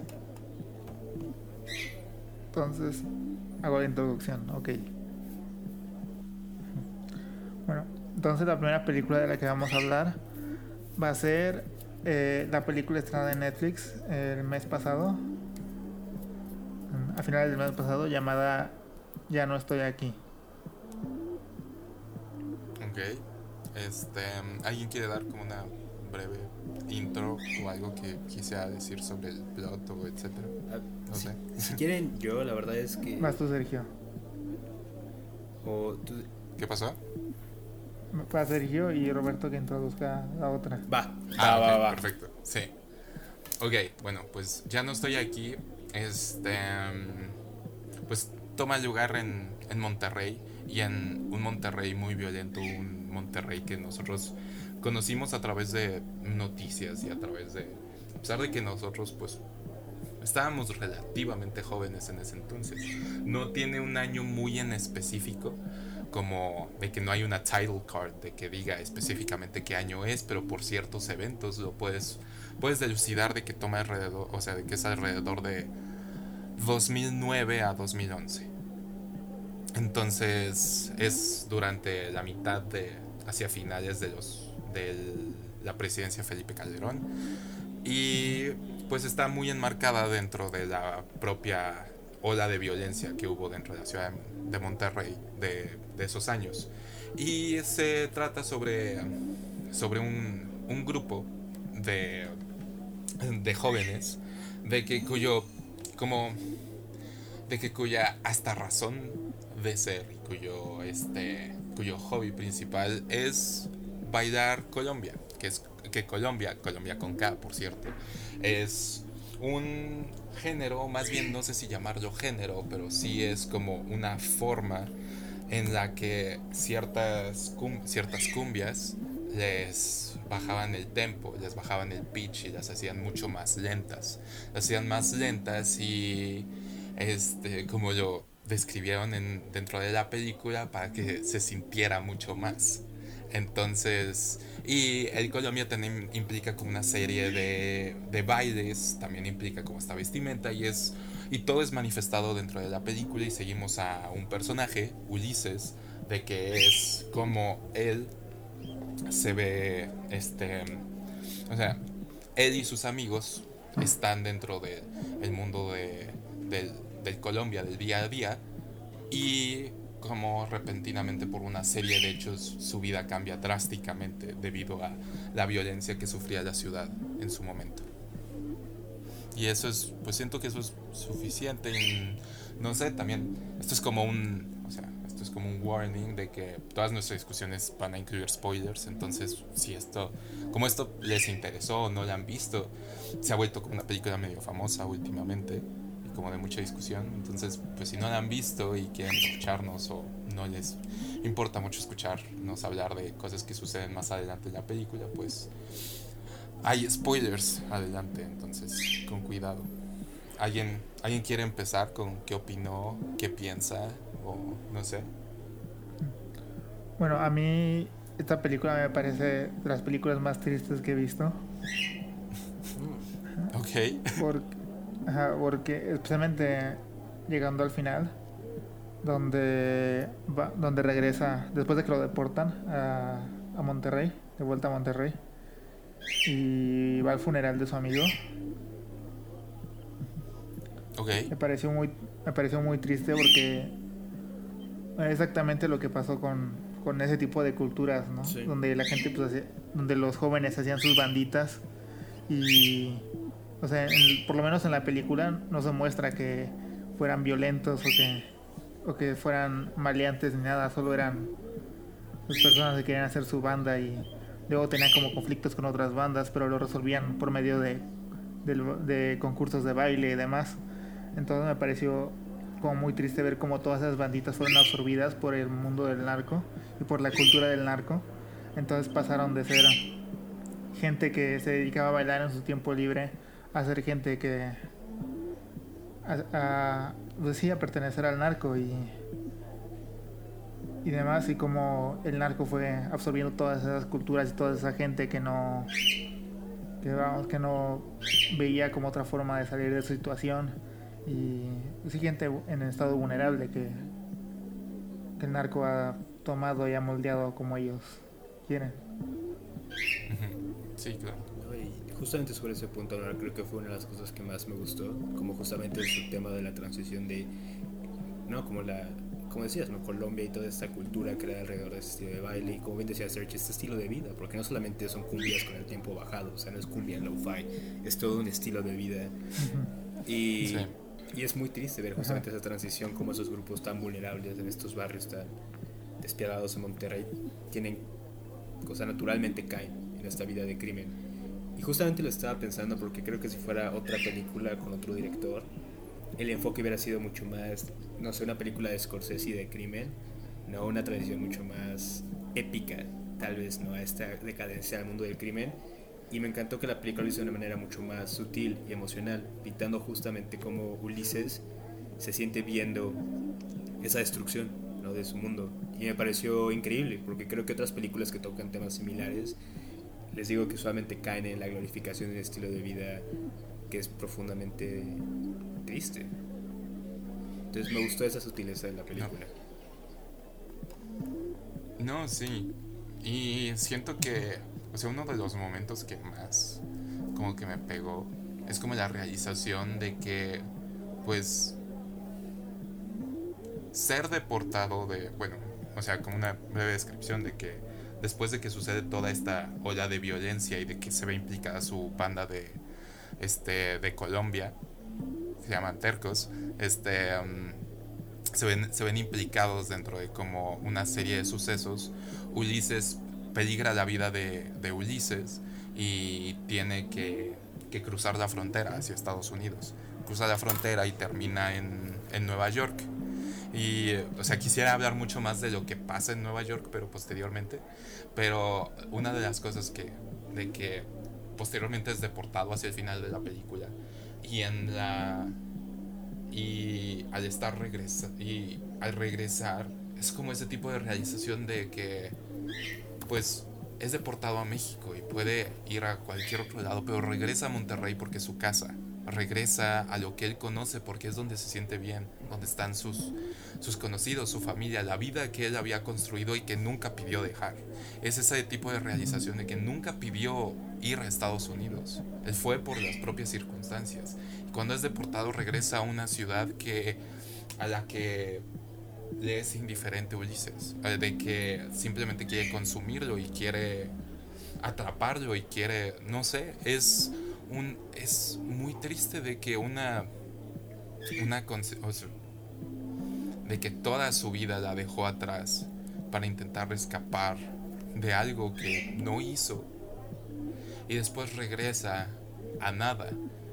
[SPEAKER 3] Entonces, hago la introducción, ok. Bueno, entonces la primera película de la que vamos a hablar va a ser eh, la película estrenada en Netflix el mes pasado, a finales del mes pasado, llamada Ya no estoy aquí.
[SPEAKER 2] Ok. Este, ¿Alguien quiere dar como una breve intro o algo que quisiera decir sobre el plot o etcétera?
[SPEAKER 1] Ah,
[SPEAKER 2] No
[SPEAKER 1] si,
[SPEAKER 2] sé.
[SPEAKER 1] si quieren, yo la verdad es que.
[SPEAKER 3] Vas tú, Sergio.
[SPEAKER 1] O tú-
[SPEAKER 2] ¿Qué pasó?
[SPEAKER 3] Va Sergio y Roberto que introduzca la otra.
[SPEAKER 1] va,
[SPEAKER 2] Ah,
[SPEAKER 1] va, va.
[SPEAKER 2] perfecto. Sí. Ok, bueno, pues ya no estoy aquí. Este. mm, Pues toma lugar en, en Monterrey. Y en un Monterrey muy violento. Un Monterrey que nosotros conocimos a través de noticias y a través de. A pesar de que nosotros, pues. Estábamos relativamente jóvenes en ese entonces. No tiene un año muy en específico como de que no hay una title card de que diga específicamente qué año es, pero por ciertos eventos lo puedes puedes delucidar de que toma alrededor, o sea, de que es alrededor de 2009 a 2011. Entonces es durante la mitad de hacia finales de los de la presidencia Felipe Calderón y pues está muy enmarcada dentro de la propia ola de violencia que hubo dentro de la ciudad de Monterrey de, de esos años. Y se trata sobre, sobre un, un grupo de, de jóvenes de que cuyo como de que cuya hasta razón de ser cuyo este cuyo hobby principal es bailar Colombia que es que Colombia, Colombia con K, por cierto, es un género, más bien no sé si llamarlo género, pero sí es como una forma en la que ciertas, ciertas cumbias les bajaban el tempo, les bajaban el pitch y las hacían mucho más lentas. Las hacían más lentas y este, como lo describieron en, dentro de la película para que se sintiera mucho más. Entonces, y el Colombia también implica como una serie de, de bailes, también implica como esta vestimenta y es y todo es manifestado dentro de la película y seguimos a un personaje, Ulises, de que es como él se ve, este, o sea, él y sus amigos están dentro del el mundo de, del, del Colombia, del día a día, y como repentinamente por una serie de hechos su vida cambia drásticamente debido a la violencia que sufría la ciudad en su momento. Y eso es, pues siento que eso es suficiente. no sé, también, esto es como un, o sea, esto es como un warning de que todas nuestras discusiones van a incluir spoilers. Entonces, si esto, como esto les interesó o no la han visto, se ha vuelto como una película medio famosa últimamente como de mucha discusión. Entonces, pues si no la han visto y quieren escucharnos o no les importa mucho escucharnos hablar de cosas que suceden más adelante en la película, pues hay spoilers adelante, entonces con cuidado. ¿Alguien, ¿Alguien quiere empezar con qué opinó, qué piensa o no sé?
[SPEAKER 3] Bueno, a mí esta película me parece de las películas más tristes que he visto.
[SPEAKER 2] ok.
[SPEAKER 3] Porque, porque especialmente llegando al final, donde, va, donde regresa, después de que lo deportan a, a Monterrey, de vuelta a Monterrey y va al funeral de su amigo. Me pareció muy, me pareció muy triste porque es exactamente lo que pasó con, con ese tipo de culturas, ¿no? Donde la gente, pues, donde los jóvenes hacían sus banditas y, o sea, por lo menos en la película no se muestra que fueran violentos o que, o que fueran maleantes ni nada, solo eran las personas que querían hacer su banda y Luego tenían como conflictos con otras bandas, pero lo resolvían por medio de, de, concursos de baile y demás. Entonces me pareció como muy triste ver cómo todas esas banditas fueron absorbidas por el mundo del narco y por la cultura del narco. Entonces pasaron de ser gente que se dedicaba a bailar en su tiempo libre a ser gente que a, decía pues pertenecer al narco y y demás, y como el narco fue absorbiendo todas esas culturas y toda esa gente que no, que, vamos, que no veía como otra forma de salir de su situación, y sí, gente en estado vulnerable que, que el narco ha tomado y ha moldeado como ellos quieren.
[SPEAKER 2] Sí, claro.
[SPEAKER 1] Justamente sobre ese punto, creo que fue una de las cosas que más me gustó, como justamente el tema de la transición de, no, como la como decías, ¿no? Colombia y toda esta cultura creada alrededor de este estilo de baile y como bien decía Sergio, este estilo de vida, porque no solamente son cumbias con el tiempo bajado, o sea, no es cumbia en lo-fi, es todo un estilo de vida. Y, y, es muy triste ver justamente esa transición, como esos grupos tan vulnerables en estos barrios tan despiadados en Monterrey tienen, o sea, naturalmente caen en esta vida de crimen. Y justamente lo estaba pensando porque creo que si fuera otra película con otro director, el enfoque hubiera sido mucho más, no sé, una película de Scorsese de crimen, no una tradición mucho más épica, tal vez, ¿no? A esta decadencia del mundo del crimen. Y me encantó que la película lo hizo de una manera mucho más sutil y emocional, pintando justamente cómo Ulises se siente viendo esa destrucción ¿no? de su mundo. Y me pareció increíble, porque creo que otras películas que tocan temas similares, les digo que usualmente caen en la glorificación de un estilo de vida que es profundamente triste. Entonces me gustó esa sutileza de la película.
[SPEAKER 2] No, sí. Y siento que, o sea, uno de los momentos que más como que me pegó es como la realización de que, pues, ser deportado de, bueno, o sea, como una breve descripción de que después de que sucede toda esta ola de violencia y de que se ve implicada su banda de, este, de Colombia, se llaman tercos, este, um, se, ven, se ven implicados dentro de como una serie de sucesos. Ulises peligra la vida de, de Ulises y tiene que, que, cruzar la frontera hacia Estados Unidos. Cruza la frontera y termina en, en Nueva York. Y, o sea, quisiera hablar mucho más de lo que pasa en Nueva York, pero posteriormente. Pero una de las cosas que, de que posteriormente es deportado hacia el final de la película. Y en la. Y al estar regresa, y al regresar, es como ese tipo de realización de que, pues, es deportado a México y puede ir a cualquier otro lado, pero regresa a Monterrey porque es su casa regresa a lo que él conoce porque es donde se siente bien, donde están sus, sus conocidos, su familia, la vida que él había construido y que nunca pidió dejar. Es ese tipo de realización de que nunca pidió ir a Estados Unidos. Él fue por las propias circunstancias. Cuando es deportado regresa a una ciudad que a la que le es indiferente Ulises, eh, de que simplemente quiere consumirlo y quiere atraparlo y quiere, no sé, es un, es muy triste de que una, una de que toda su vida la dejó atrás para intentar escapar de algo que no hizo. Y después regresa a nada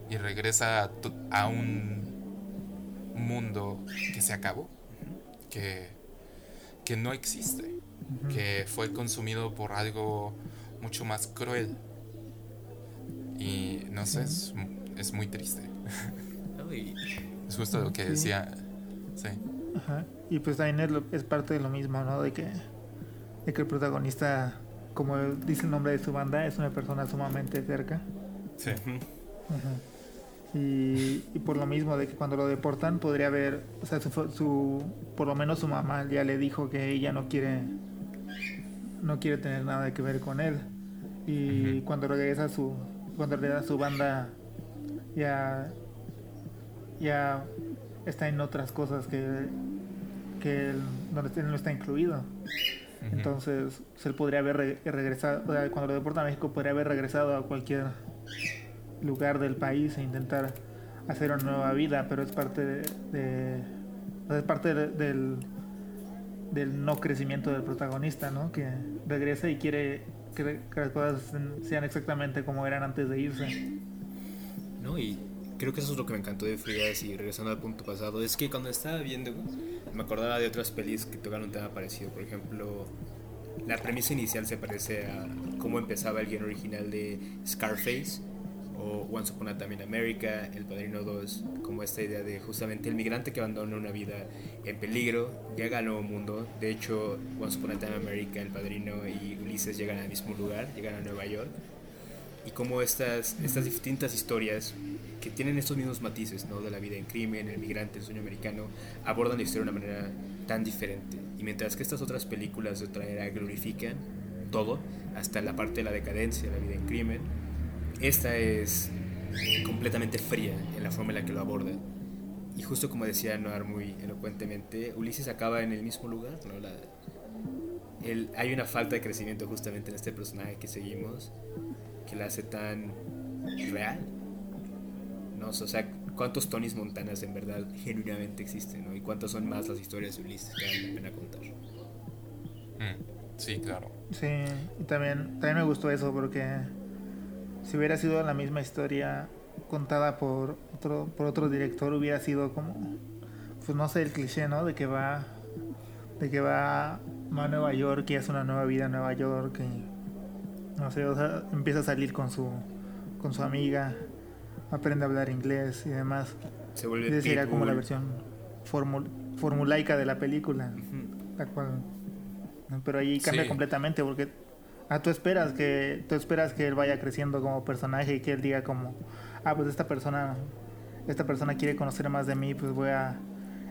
[SPEAKER 2] y regresa a, un mundo que se acabó, que, que no existe, que fue consumido por algo mucho más cruel y no sé, es, es muy triste. es justo lo que decía. Sí.
[SPEAKER 3] Ajá. Y pues también es, parte de lo mismo, ¿no? De que, de que el protagonista, como dice el nombre de su banda, es una persona sumamente cerca.
[SPEAKER 2] Sí.
[SPEAKER 3] Y, y, por lo mismo de que cuando lo deportan podría haber, o sea, su, su, por lo menos su mamá ya le dijo que ella no quiere, no quiere tener nada que ver con él. Y cuando regresa a su, cuando en realidad su banda ya, ya está en otras cosas que, que donde él no está incluido. Entonces, él podría haber regresado, cuando lo deporta a México, podría haber regresado a cualquier lugar del país e intentar hacer una nueva vida, pero es parte de, es parte del, del no crecimiento del protagonista, ¿no? Que regresa y quiere que, las cosas sean exactamente como eran antes de irse.
[SPEAKER 1] No, y creo que eso es lo que me encantó de Frías y regresando al punto pasado, es que cuando estaba viendo, me acordaba de otras pelis que tocaron un tema parecido. Por ejemplo, la premisa inicial se parece a cómo empezaba el guion original de Scarface o Once Upon a Time in America, El Padrino 2, como esta idea de justamente el migrante que abandona una vida en peligro, llega al nuevo mundo. De hecho, Once Upon a Time in America, El Padrino y Ulises llegan al mismo lugar, llegan a Nueva York. Y como estas, estas distintas historias que tienen estos mismos matices, ¿no? De la vida en crimen, el migrante, el sueño americano, abordan la historia de una manera tan diferente. Y mientras que estas otras películas de otra era glorifican todo, hasta la parte de la decadencia, la vida en crimen, esta es completamente fría en la forma en la que lo aborda. Y justo como decía Noir muy elocuentemente, Ulises acaba en el mismo lugar. ¿no? La, el, hay una falta de crecimiento justamente en este personaje que seguimos que la hace tan real. ¿no? O sea, ¿cuántos Tonys Montanas en verdad genuinamente existen? ¿no? ¿Y cuántas son más las historias de Ulises que vale la pena contar?
[SPEAKER 2] Mm, sí, claro.
[SPEAKER 3] Sí, y también, también me gustó eso porque si hubiera sido la misma historia contada por otro, por otro director, hubiera sido como, pues no sé, el cliché, ¿no? De que va, de que va, a Nueva York y hace una nueva vida en Nueva York y, no sé, o sea, empieza a salir con su, con su amiga, aprende a hablar inglés y demás.
[SPEAKER 1] Se vuelve
[SPEAKER 3] sería como la versión formulaica de la película, la cual, pero ahí cambia completamente porque Ah, tú esperas que tú esperas que él vaya creciendo como personaje y que él diga como, ah, pues esta persona esta persona quiere conocer más de mí, pues voy a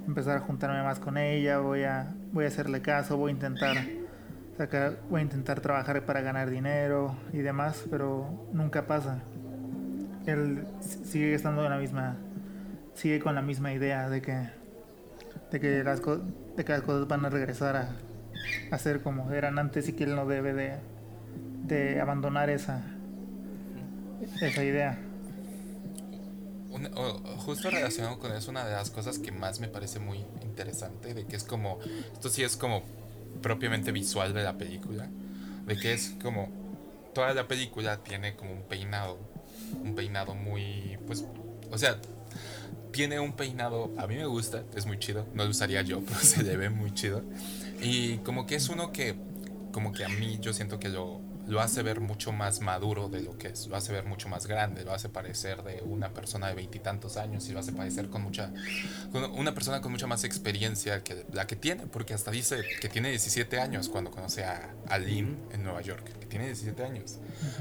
[SPEAKER 3] empezar a juntarme más con ella, voy a voy a hacerle caso, voy a intentar sacar, voy a intentar trabajar para ganar dinero y demás, pero nunca pasa. Él sigue estando en la misma sigue con la misma idea de que de que las de que las cosas van a regresar a, a ser como eran antes y que él no debe de de abandonar esa, esa idea.
[SPEAKER 2] justo relacionado con eso, una de las cosas que más me parece muy interesante, de que es como, esto sí es como propiamente visual de la película, De que es como toda la película tiene como un peinado, un peinado muy, pues, o sea, tiene un peinado, a mí me gusta, es muy chido, no lo usaría yo, pero se le ve muy chido. Y como que es uno que, como que a mí yo siento que lo, lo hace ver mucho más maduro de lo que es, lo hace ver mucho más grande, lo hace parecer de una persona de veintitantos años y lo hace parecer con mucha, una persona con mucha más experiencia que la que tiene, porque hasta dice que tiene 17 años cuando conoce a, a Lynn en Nueva York, que tiene 17 años.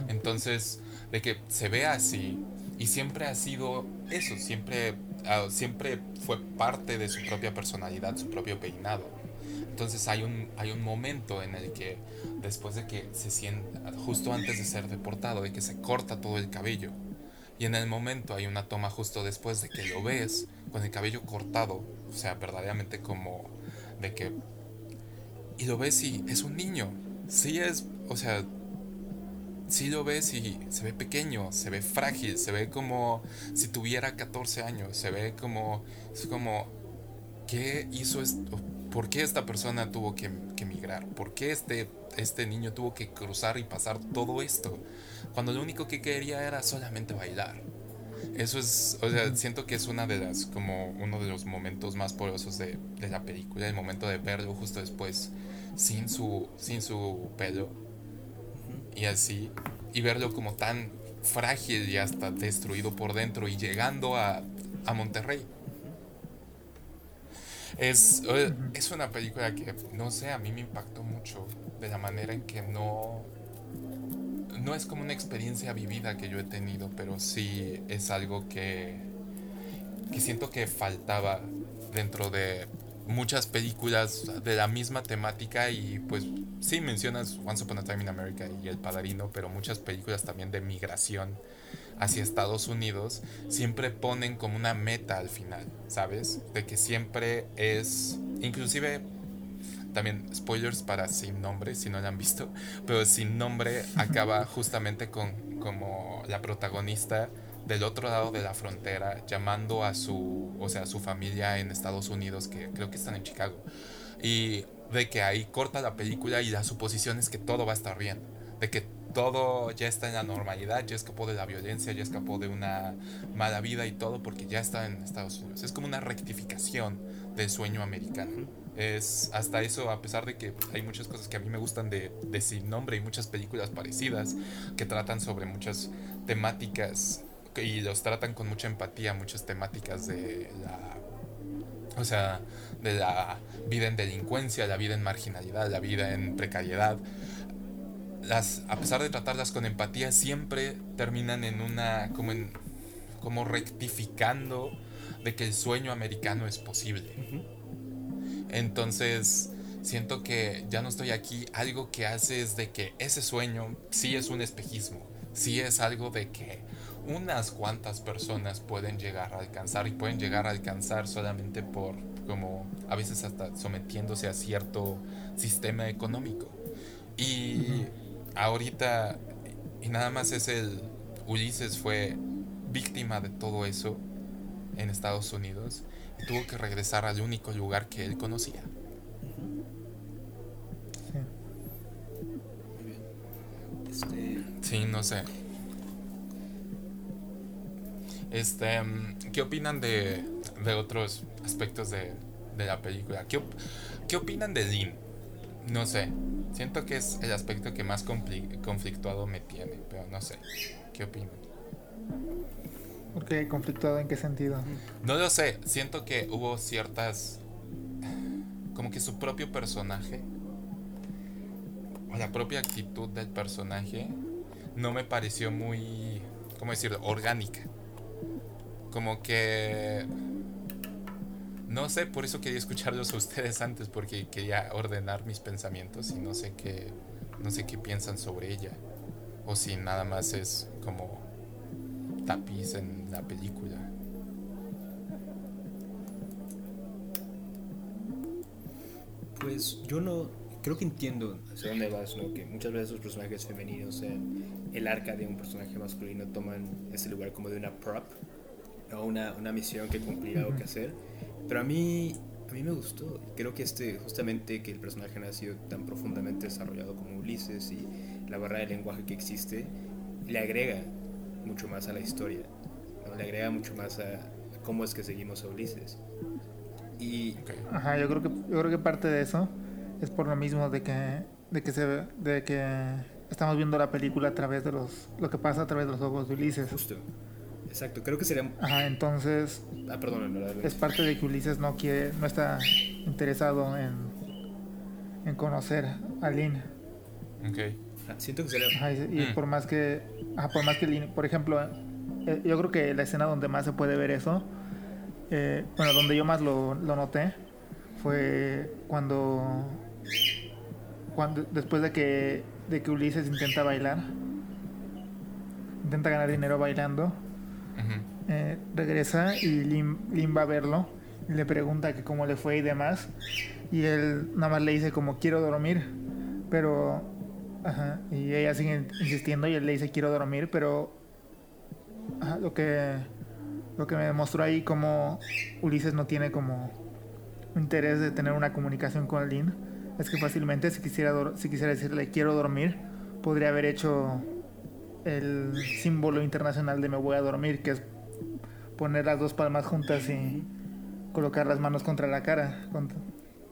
[SPEAKER 2] Entonces, de que se ve así y siempre ha sido eso, siempre, ah, siempre fue parte de su propia personalidad, su propio peinado. Entonces hay un, hay un momento en el que después de que se sienta, justo antes de ser deportado, de que se corta todo el cabello. Y en el momento hay una toma justo después de que lo ves con el cabello cortado, o sea, verdaderamente como de que... Y lo ves y es un niño. Sí es, o sea, sí lo ves y se ve pequeño, se ve frágil, se ve como si tuviera 14 años, se ve como, es como, ¿qué hizo esto? ¿Por qué esta persona tuvo que, que migrar? ¿Por qué este, este niño tuvo que cruzar y pasar todo esto? Cuando lo único que quería era solamente bailar. Eso es, o sea, siento que es una de las, como uno de los momentos más poderosos de, de la película, el momento de verlo justo después sin su, sin su pelo y así, y verlo como tan frágil y hasta destruido por dentro y llegando a, a Monterrey. Es, es una película que, no sé, a mí me impactó mucho de la manera en que no... No es como una experiencia vivida que yo he tenido, pero sí es algo que, que siento que faltaba dentro de muchas películas de la misma temática y pues sí mencionas Once Upon a Time in America y El Padrino, pero muchas películas también de migración hacia Estados Unidos siempre ponen como una meta al final, ¿sabes? De que siempre es, inclusive también spoilers para Sin Nombre, si no la han visto, pero Sin Nombre acaba justamente con como la protagonista del otro lado de la frontera llamando a su, o sea, a su familia en Estados Unidos, que creo que están en Chicago. Y de que ahí corta la película y la suposición es que todo va a estar bien, de que todo ya está en la normalidad, ya escapó de la violencia, ya escapó de una mala vida y todo porque ya está en Estados Unidos. Es como una rectificación del sueño americano. Es hasta eso, a pesar de que hay muchas cosas que a mí me gustan de, de Sin Nombre y muchas películas parecidas que tratan sobre muchas temáticas y los tratan con mucha empatía, muchas temáticas de la o sea, de la vida en delincuencia, la vida en marginalidad, la vida en precariedad. Las, a pesar de tratarlas con empatía, siempre terminan en una, como en, como rectificando de que el sueño americano es posible. Entonces, siento que ya no estoy aquí, algo que hace es de que ese sueño sí es un espejismo, sí es algo de que unas cuantas personas pueden llegar a alcanzar y pueden llegar a alcanzar solamente por como a veces hasta sometiéndose a cierto sistema económico. Y ahorita y nada más es el Ulises fue víctima de todo eso en Estados Unidos y tuvo que regresar al único lugar que él conocía. Sí. Sí, no sé. Este, ¿qué opinan de, de otros aspectos de, de la película? ¿Qué, ¿Qué, opinan de Dean? No sé. Siento que es el aspecto que más conflictuado me tiene, pero no sé. ¿Qué opinan?
[SPEAKER 3] ¿Por qué conflictuado en qué sentido?
[SPEAKER 2] No lo sé. Siento que hubo ciertas. Como que su propio personaje. O la propia actitud del personaje. No me pareció muy. ¿Cómo decirlo? Orgánica como que... No sé, por eso quería escucharlos a ustedes antes, porque quería ordenar mis pensamientos y no sé qué, no sé qué piensan sobre ella. O si nada más es como tapiz en la película.
[SPEAKER 1] Pues yo no, creo que entiendo hacia dónde vas, ¿no? Que muchas veces los personajes femeninos en el arca de un personaje masculino toman ese lugar como de una prop o una, una misión que cumplir o que hacer. Pero a mí A mí me gustó. Creo que este, justamente que el personaje no ha sido tan profundamente desarrollado como Ulises y la barra de lenguaje que existe, le agrega mucho más a la historia. Le agrega mucho más a, cómo es que seguimos a Ulises. Y...
[SPEAKER 3] Ajá, yo creo que, yo creo que parte de eso es por lo mismo de que, de que, se, de que estamos viendo la película a través de los, lo que pasa a través de los ojos de Ulises.
[SPEAKER 1] Justo. Exacto, creo que sería...
[SPEAKER 3] Ajá, entonces...
[SPEAKER 1] Ah, perdón,
[SPEAKER 3] Es parte de que Ulises no quiere, no está interesado en, en conocer a Lynn.
[SPEAKER 2] Ok.
[SPEAKER 1] Ah, siento que sería...
[SPEAKER 3] Ajá, y, mm. por más que... Ajá, por más que Lynn, por ejemplo, eh, yo creo que la escena donde más se puede ver eso, eh, bueno, donde yo más lo, lo noté, fue cuando, cuando después de que, de que Ulises intenta bailar, intenta ganar dinero bailando, eh, regresa y Lim, va a verlo y le pregunta que cómo le fue y demás. Y él nada más le dice como quiero dormir, pero... Ajá, y ella sigue insistiendo y él le dice quiero dormir, pero lo que lo que me demostró ahí como Ulises no tiene como interés de tener una comunicación con Lynn es que fácilmente si quisiera si quisiera decirle quiero dormir podría haber hecho el símbolo internacional de me voy a dormir que es poner las dos palmas juntas y colocar las manos contra la cara,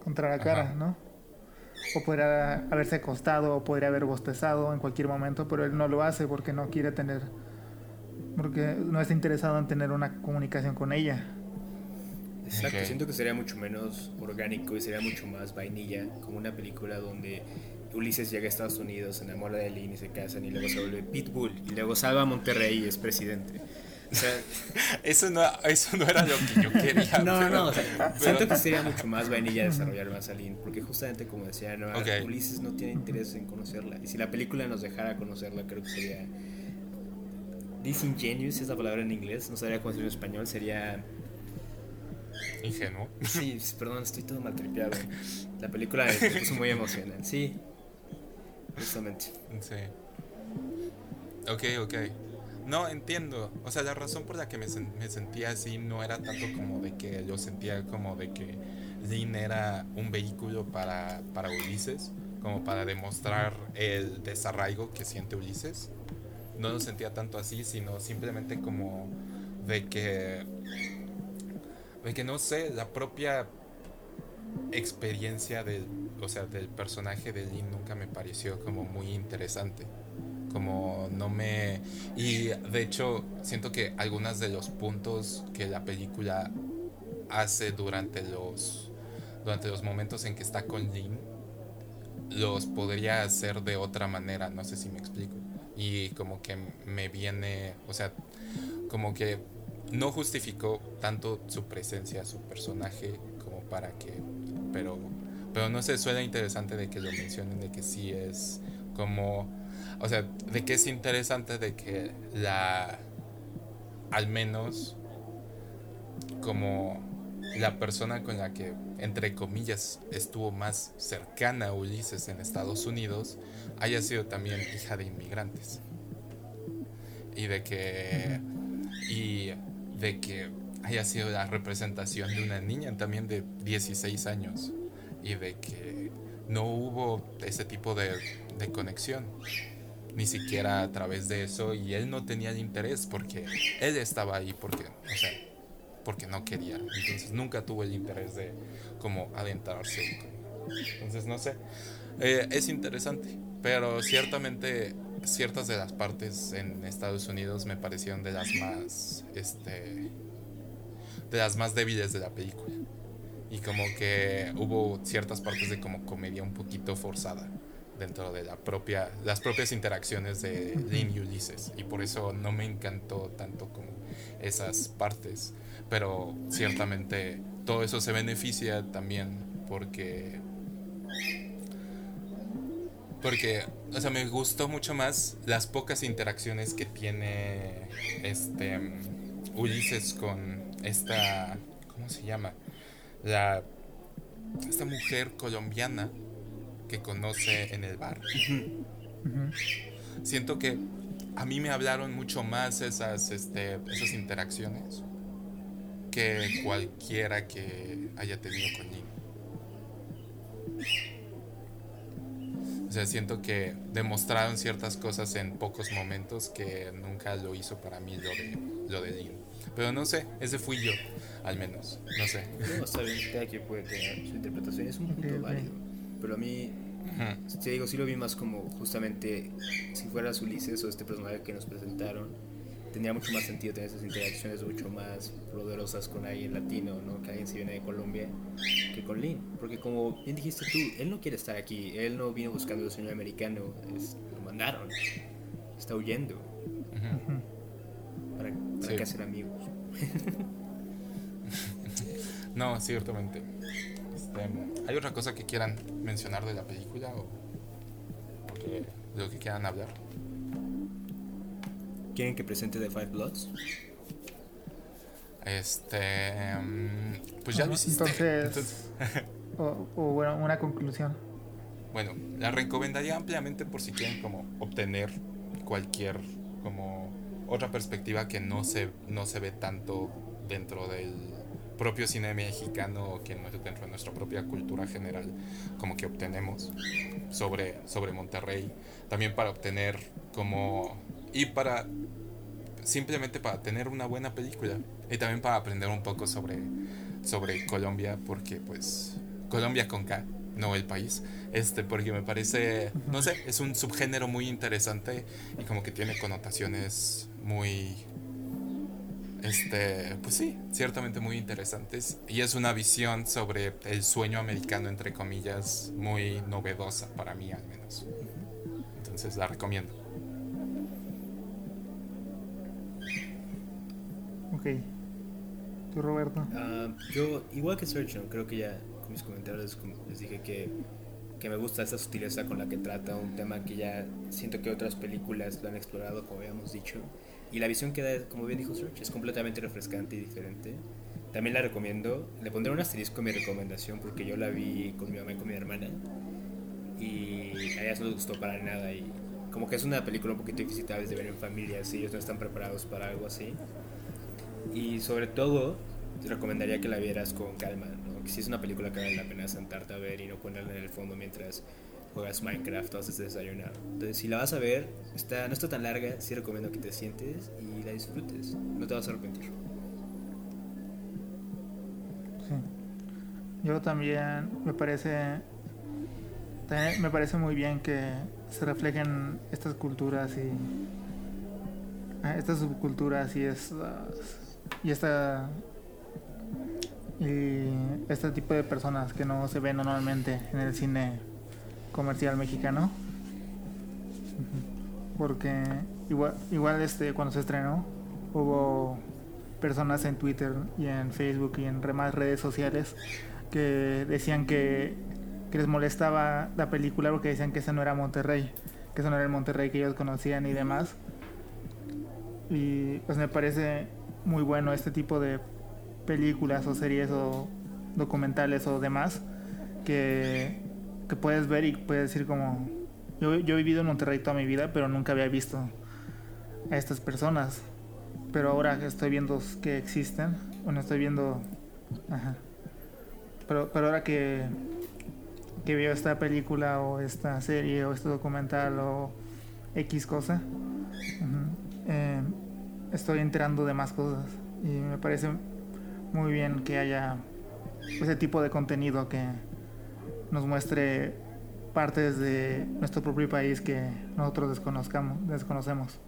[SPEAKER 3] contra, la cara, ¿no? O podría haberse acostado o podría haber bostezado en cualquier momento, pero él no lo hace porque no quiere tener, porque no está interesado en tener una comunicación con ella.
[SPEAKER 1] Exacto, siento que sería mucho menos orgánico y sería mucho más vainilla, como una película donde Ulises llega a Estados Unidos, se enamora de Lynn y se casan y luego se vuelve Pitbull y luego salva a Monterrey y es presidente.
[SPEAKER 2] eso, no, eso no era lo que yo quería.
[SPEAKER 1] no, no, siento que sería mucho más vainilla desarrollar más a Lynn, porque justamente como decía, Ulises no tiene interés en conocerla. Y si la película nos dejara conocerla, creo que sería disingenuous, esa palabra en inglés, no sabría cómo decirlo en español, sería...
[SPEAKER 2] Ingenuo.
[SPEAKER 1] Sí, perdón, estoy todo maltripeado. La película me puso muy emocional, sí. Justamente.
[SPEAKER 2] Sí. Ok, ok. No, entiendo. O sea, la razón por la que me, me, sentía así no era tanto como de que yo sentía como de que Lynn era un vehículo para, para Ulises, como para demostrar el desarraigo que siente Ulises. No lo sentía tanto así, sino simplemente como de que, de que no sé, la propia experiencia del, o sea, del personaje de Lynn nunca me pareció como muy interesante como no me y de hecho siento que algunos de los puntos que la película hace durante los durante los momentos en que está con Lynn los podría hacer de otra manera no sé si me explico. Y como que me viene o sea como que no justificó tanto su presencia su personaje como para que pero pero no sé suena interesante de que lo mencionen de que sí es como o sea, de que es interesante de que la, al menos como la persona con la que, entre comillas, estuvo más cercana a Ulises en Estados Unidos, haya sido también hija de inmigrantes. Y de que, y de que haya sido la representación de una niña también de 16 años. Y de que no hubo ese tipo de, de conexión ni siquiera a través de eso y él no tenía interés porque él estaba ahí porque, o sea, porque no quería. Entonces nunca tuvo el interés de como adentrarse. Entonces no sé, eh, es interesante, pero ciertamente ciertas de las partes en Estados Unidos me parecieron de las más, este, de las más débiles de la película. Y como que hubo ciertas partes de como comedia un poquito forzada dentro de la propia, las propias interacciones de Lynn y Ulises. Y por eso no me encantó tanto como esas partes. Pero ciertamente todo eso se beneficia también porque... Porque, o sea, me gustó mucho más las pocas interacciones que tiene este Ulises con esta, ¿cómo se llama? La, esta mujer colombiana que conoce en el bar. Siento que a mí me hablaron mucho más esas, este, esas interacciones que cualquiera que haya tenido con Lin. O sea, siento que demostraron ciertas cosas en pocos momentos que nunca lo hizo para mí lo de, lo de Lin. Pero no sé, ese fui yo, al menos. No sé.
[SPEAKER 1] No, está bien, cada quien puede tener su interpretación, es un punto válido. Pero a mí, te digo, sí lo vi más como justamente si fueras Ulises o este personaje que nos presentaron, tendría mucho más sentido tener esas interacciones mucho más poderosas con alguien latino, ¿no? Que alguien se viene de Colombia, que con Lin. Porque como bien dijiste tú, él no quiere estar aquí, él no vino buscando el sueño americano, lo mandaron, está huyendo. ¿Para, para qué hacer amigos?
[SPEAKER 2] no, ciertamente. Este, ¿Hay otra cosa que quieran mencionar de la película o, de lo que quieran hablar?
[SPEAKER 1] ¿Quieren que presente The Five Bloods?
[SPEAKER 2] Este. Mm, pues ya lo hiciste.
[SPEAKER 3] Entonces. o, bueno, una conclusión.
[SPEAKER 2] Bueno, la recomendaría ampliamente por si quieren como obtener cualquier como otra perspectiva que no se, no se ve tanto dentro del propio cine mexicano que dentro de nuestra propia cultura general como que obtenemos sobre, sobre Monterrey. También para obtener como y para simplemente para tener una buena película y también para aprender un poco sobre sobre Colombia porque pues Colombia con K no el país este porque me parece no sé es un subgénero muy interesante y como que tiene connotaciones muy este, pues sí, ciertamente muy interesantes. Y es una visión sobre el sueño americano, entre comillas, muy novedosa para mí al menos. Entonces la recomiendo.
[SPEAKER 3] Ok. ¿Tú, Roberto?
[SPEAKER 1] Ah, yo, igual que Sergio, creo que ya mis comentarios les dije que, que me gusta esa sutileza con la que trata un tema que ya siento que otras películas lo han explorado, como habíamos dicho. Y la visión que da, como bien dijo Serge, es completamente refrescante y diferente. También la recomiendo. Le pondré un asterisco en mi recomendación porque yo la vi con mi mamá y con mi hermana. Y a ellas no les gustó para nada. Y como que es una película un poquito difícil de ver en familia si ellos no están preparados para algo así. Y sobre todo, te recomendaría que la vieras con calma. Si es una película que vale la pena sentarte a ver y no ponerla en el fondo mientras juegas Minecraft o haces desayunar. Entonces, si la vas a ver, está, no está tan larga, sí recomiendo que te sientes y la disfrutes. No te vas a arrepentir.
[SPEAKER 3] Sí. Yo también me parece me parece muy bien que se reflejen estas culturas y ah, estas subculturas y estas y esta y este tipo de personas que no se ven normalmente en el cine comercial mexicano. Porque igual, igual este, cuando se estrenó hubo personas en Twitter y en Facebook y en demás redes sociales que decían que, que les molestaba la película porque decían que ese no era Monterrey, que ese no era el Monterrey que ellos conocían y demás. Y pues me parece muy bueno este tipo de películas o series o documentales o demás que que puedes ver y puedes decir como, yo, yo he vivido en Monterrey toda mi vida, pero nunca había visto a estas personas. Pero ahora estoy viendo que existen, bueno, estoy viendo... Ajá. Pero, pero ahora que, que veo esta película o esta serie o este documental o X cosa, eh, estoy enterando de más cosas. Y me parece muy bien que haya ese tipo de contenido que, nos muestre partes de nuestro propio país que nosotros desconozcamos, desconocemos.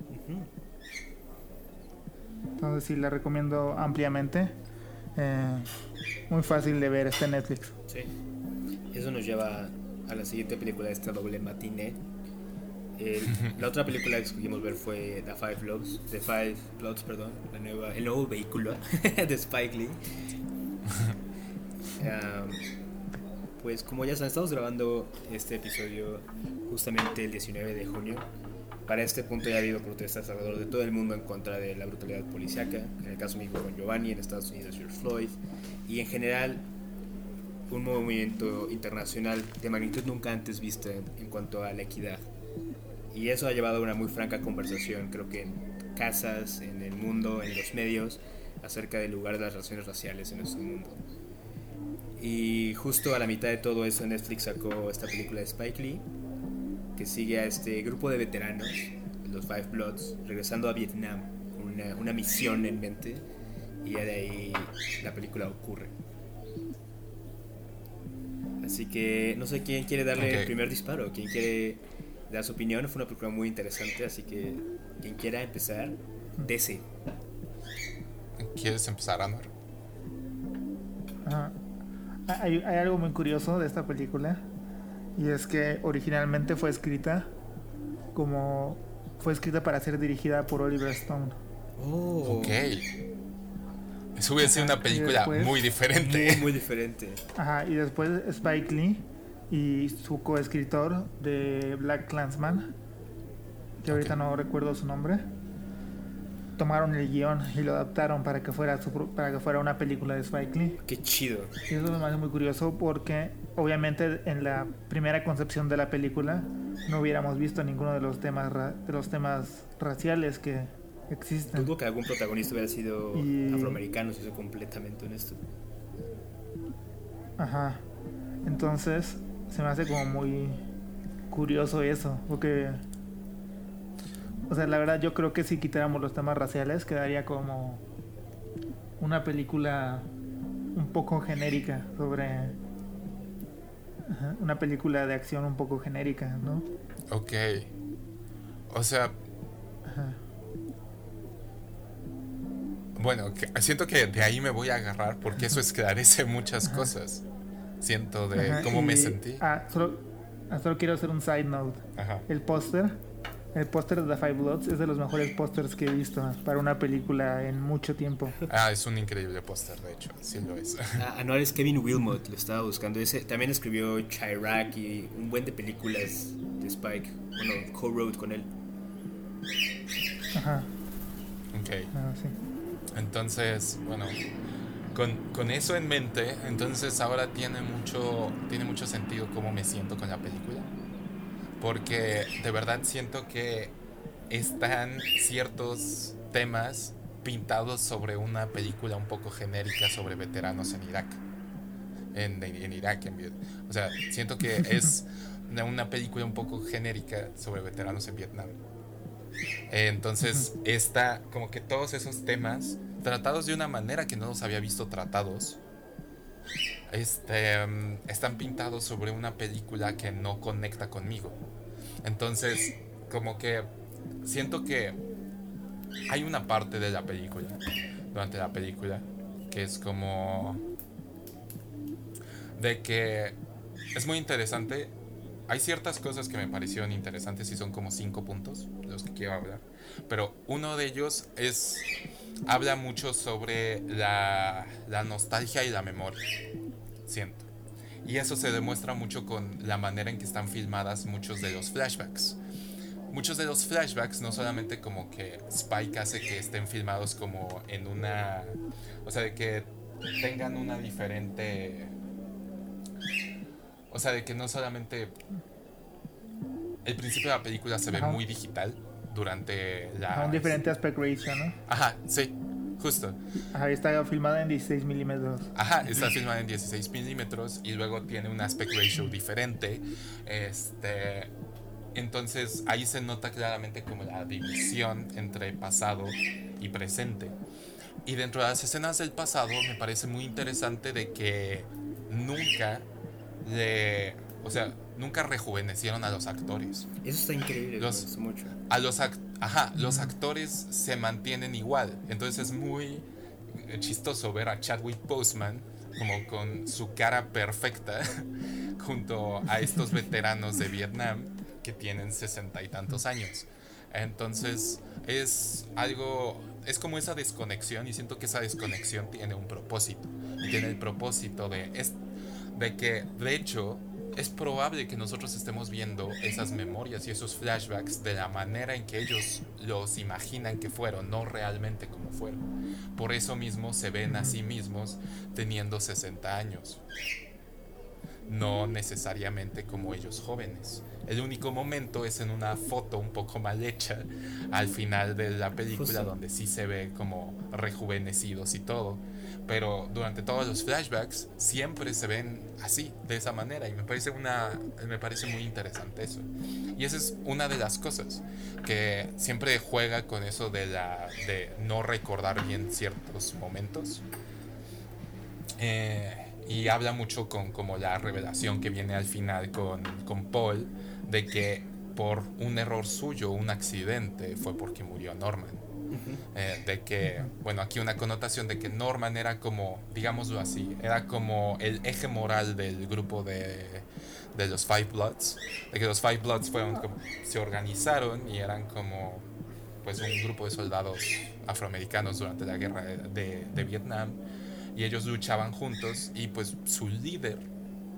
[SPEAKER 3] Entonces sí, la recomiendo ampliamente. Eh, muy fácil de ver este Netflix.
[SPEAKER 1] Sí. Eso nos lleva a la siguiente película de esta doble matiné. La otra película que escogimos ver fue The Five Bloods, The Five Bloods, perdón, la nueva, el nuevo vehículo de Spike Lee. Um, pues como ya saben, estamos grabando este episodio justamente el 19 de junio. Para este punto ya ha habido protestas alrededor de todo el mundo en contra de la brutalidad policiaca, en el caso mismo con Giovanni, en Estados Unidos George Floyd, y en general un movimiento internacional de magnitud nunca antes vista en cuanto a la equidad. Y eso ha llevado a una muy franca conversación, creo que en casas, en el mundo, en los medios, acerca del lugar de las relaciones raciales en nuestro mundo. Y justo a la mitad de todo eso Netflix sacó esta película de Spike Lee, que sigue a este grupo de veteranos, los Five Bloods, regresando a Vietnam con una, una misión en mente, y ya de ahí la película ocurre. Así que no sé quién quiere darle el primer disparo, quién quiere dar su opinión. Fue una película muy interesante, así que quien quiera empezar, dese.
[SPEAKER 2] ¿Quieres empezar, Anwar?
[SPEAKER 3] Ajá. Hay, hay algo muy curioso de esta película y es que originalmente fue escrita como fue escrita para ser dirigida por Oliver Stone.
[SPEAKER 1] Oh,
[SPEAKER 2] Ok. Eso hubiera sido una película
[SPEAKER 3] después-
[SPEAKER 2] muy diferente.
[SPEAKER 1] muy, muy diferente.
[SPEAKER 3] Ajá, y después Spike Lee y su coescritor de Black Clansman, que ahorita no recuerdo su nombre, tomaron el guion y lo adaptaron para que fuera su para que fuera una película de Spike Lee.
[SPEAKER 1] Qué chido.
[SPEAKER 3] Y eso me parece muy curioso porque obviamente en la primera concepción de la película no hubiéramos visto ninguno de los temas ra- de los temas raciales que existen.
[SPEAKER 1] Dudo que algún protagonista hubiera sido
[SPEAKER 3] Y-
[SPEAKER 1] afroamericano, si soy completamente honesto.
[SPEAKER 3] Ajá. Entonces se me hace como muy curioso eso, porque o sea, la verdad yo creo que si quitáramos los temas raciales quedaría como una película un poco genérica sobre Ajá, una película de acción un poco genérica, ¿no?
[SPEAKER 2] Ok. O sea,
[SPEAKER 3] Ajá.
[SPEAKER 2] bueno, que- siento que de ahí me voy a agarrar porque eso esclarece muchas
[SPEAKER 3] Ajá.
[SPEAKER 2] cosas. Siento de
[SPEAKER 3] Ajá,
[SPEAKER 2] cómo me sentí.
[SPEAKER 3] Ah, solo, ah, solo quiero hacer un side note.
[SPEAKER 2] Ajá.
[SPEAKER 3] El póster, el póster de The Five Bloods es de los mejores pósters que he visto para una película en mucho tiempo.
[SPEAKER 2] Ah, es un increíble póster, de hecho. Sí lo es.
[SPEAKER 1] Ah, Anual es Kevin Wilmot, lo estaba buscando. Ese también escribió Chirac y un buen de películas de Spike. Bueno, co-wrote con él.
[SPEAKER 3] Ajá,
[SPEAKER 2] Ok.
[SPEAKER 3] ah, sí.
[SPEAKER 2] Entonces, bueno, con, con eso en mente, entonces ahora tiene mucho, tiene mucho sentido cómo me siento con la película. Porque de verdad siento que están ciertos temas pintados sobre una película un poco genérica sobre veteranos en Irak. En, en Irak, en Viet- O sea, siento que es una película un poco genérica sobre veteranos en Vietnam. Eh, Entonces, está como que todos esos temas tratados de una manera que no los había visto tratados. Este, mm, están pintados sobre una película que no conecta conmigo. Entonces, como que siento que hay una parte de la película, durante la película, que es como de que es muy interesante. Hay ciertas cosas que me parecieron interesantes y son como cinco puntos los que quiero hablar. Pero uno de ellos es. Habla mucho sobre la, la nostalgia y la memoria. Siento. Y eso se demuestra mucho con la manera en que están filmadas muchos de los flashbacks. Muchos de los flashbacks no solamente como que Spike hace que estén filmados como en una... O sea, de que tengan una diferente... O sea, de que no solamente... El principio de la película se ve
[SPEAKER 3] Ajá.
[SPEAKER 2] muy digital durante la...
[SPEAKER 3] Un diferente aspect ratio, ¿no?
[SPEAKER 2] Ajá, sí, justo.
[SPEAKER 3] Ajá, está filmada en 16 milímetros.
[SPEAKER 2] Ajá, está filmada en 16 milímetros y luego tiene un aspect ratio diferente. Este, entonces ahí se nota claramente como la división entre pasado y presente. Y dentro de las escenas del pasado me parece muy interesante de que nunca le, o sea, nunca rejuvenecieron a los actores.
[SPEAKER 1] Eso está increíble,
[SPEAKER 2] Los-
[SPEAKER 1] mucho.
[SPEAKER 2] A los, ajá, los actores se mantienen igual. Entonces es muy chistoso ver a Chadwick Boseman como con su cara perfecta junto a estos veteranos de Vietnam que tienen sesenta y tantos años. Entonces es algo, es como esa desconexión y siento que esa desconexión tiene un propósito. Y tiene el propósito de, es, de que, de hecho, es probable que nosotros estemos viendo esas memorias y esos flashbacks de la manera en que ellos los imaginan que fueron, no realmente como fueron. Por eso mismo se ven a sí mismos teniendo 60 años. no necesariamente como ellos jóvenes. El único momento es en una foto un poco mal hecha al final de la película donde sí se ve como rejuvenecidos y todo. Pero durante todos los flashbacks siempre se ven así, de esa manera. Y me parece, una, me parece muy interesante eso. Y esa es una de las cosas que siempre juega con eso de, la, de no recordar bien ciertos momentos. Eh, y habla mucho con como la revelación que viene al final con, con Paul de que por un error suyo, un accidente, fue porque murió Norman. Eh, de que, bueno, aquí una connotación de que Norman era como, digámoslo así, era como el eje moral del grupo de, de los Five Bloods, de que los Five Bloods fueron como, se organizaron y eran como pues un grupo de soldados afroamericanos durante la guerra de, de Vietnam y ellos luchaban juntos y pues su líder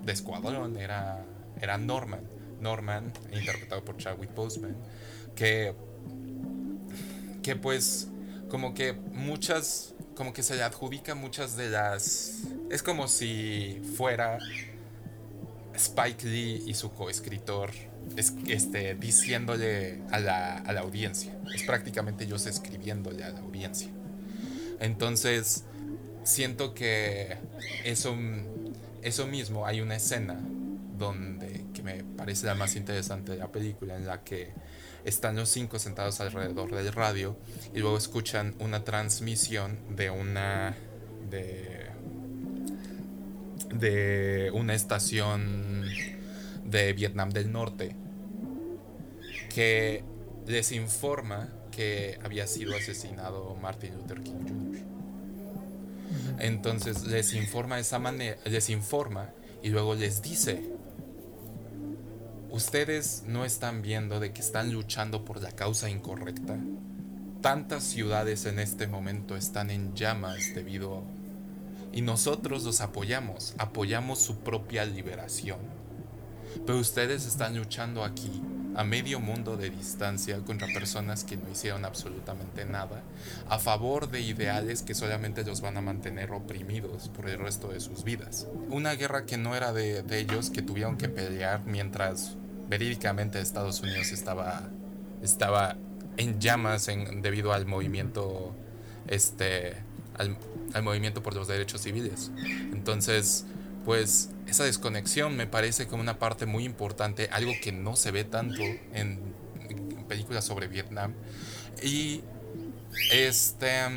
[SPEAKER 2] de escuadrón era, era Norman. Norman, interpretado por Chadwick Boseman, que, que pues como que muchas, como que se le adjudica muchas de las... Es como si fuera Spike Lee y su coescritor este, diciéndole a la, a la audiencia. Es prácticamente ellos escribiéndole a la audiencia. Entonces, siento que eso, eso mismo, hay una escena donde, que me parece la más interesante de la película, en la que están los cinco sentados alrededor del radio y luego escuchan una transmisión de una de, de una estación de Vietnam del Norte que les informa que había sido asesinado Martin Luther King Jr. Entonces les informa de esa manera, les informa y luego les dice, ustedes no están viendo de que están luchando por la causa incorrecta. Tantas ciudades en este momento están en llamas debido y nosotros los apoyamos, apoyamos su propia liberación. Pero ustedes están luchando aquí a medio mundo de distancia contra personas que no hicieron absolutamente nada, a favor de ideales que solamente los van a mantener oprimidos por el resto de sus vidas. Una guerra que no era de, ellos, que tuvieron que pelear mientras verídicamente Estados Unidos estaba, estaba en llamas debido al movimiento, este, al movimiento por los derechos civiles. Entonces, pues esa desconexión me parece como una parte muy importante, algo que no se ve tanto en, películas sobre Vietnam. Y este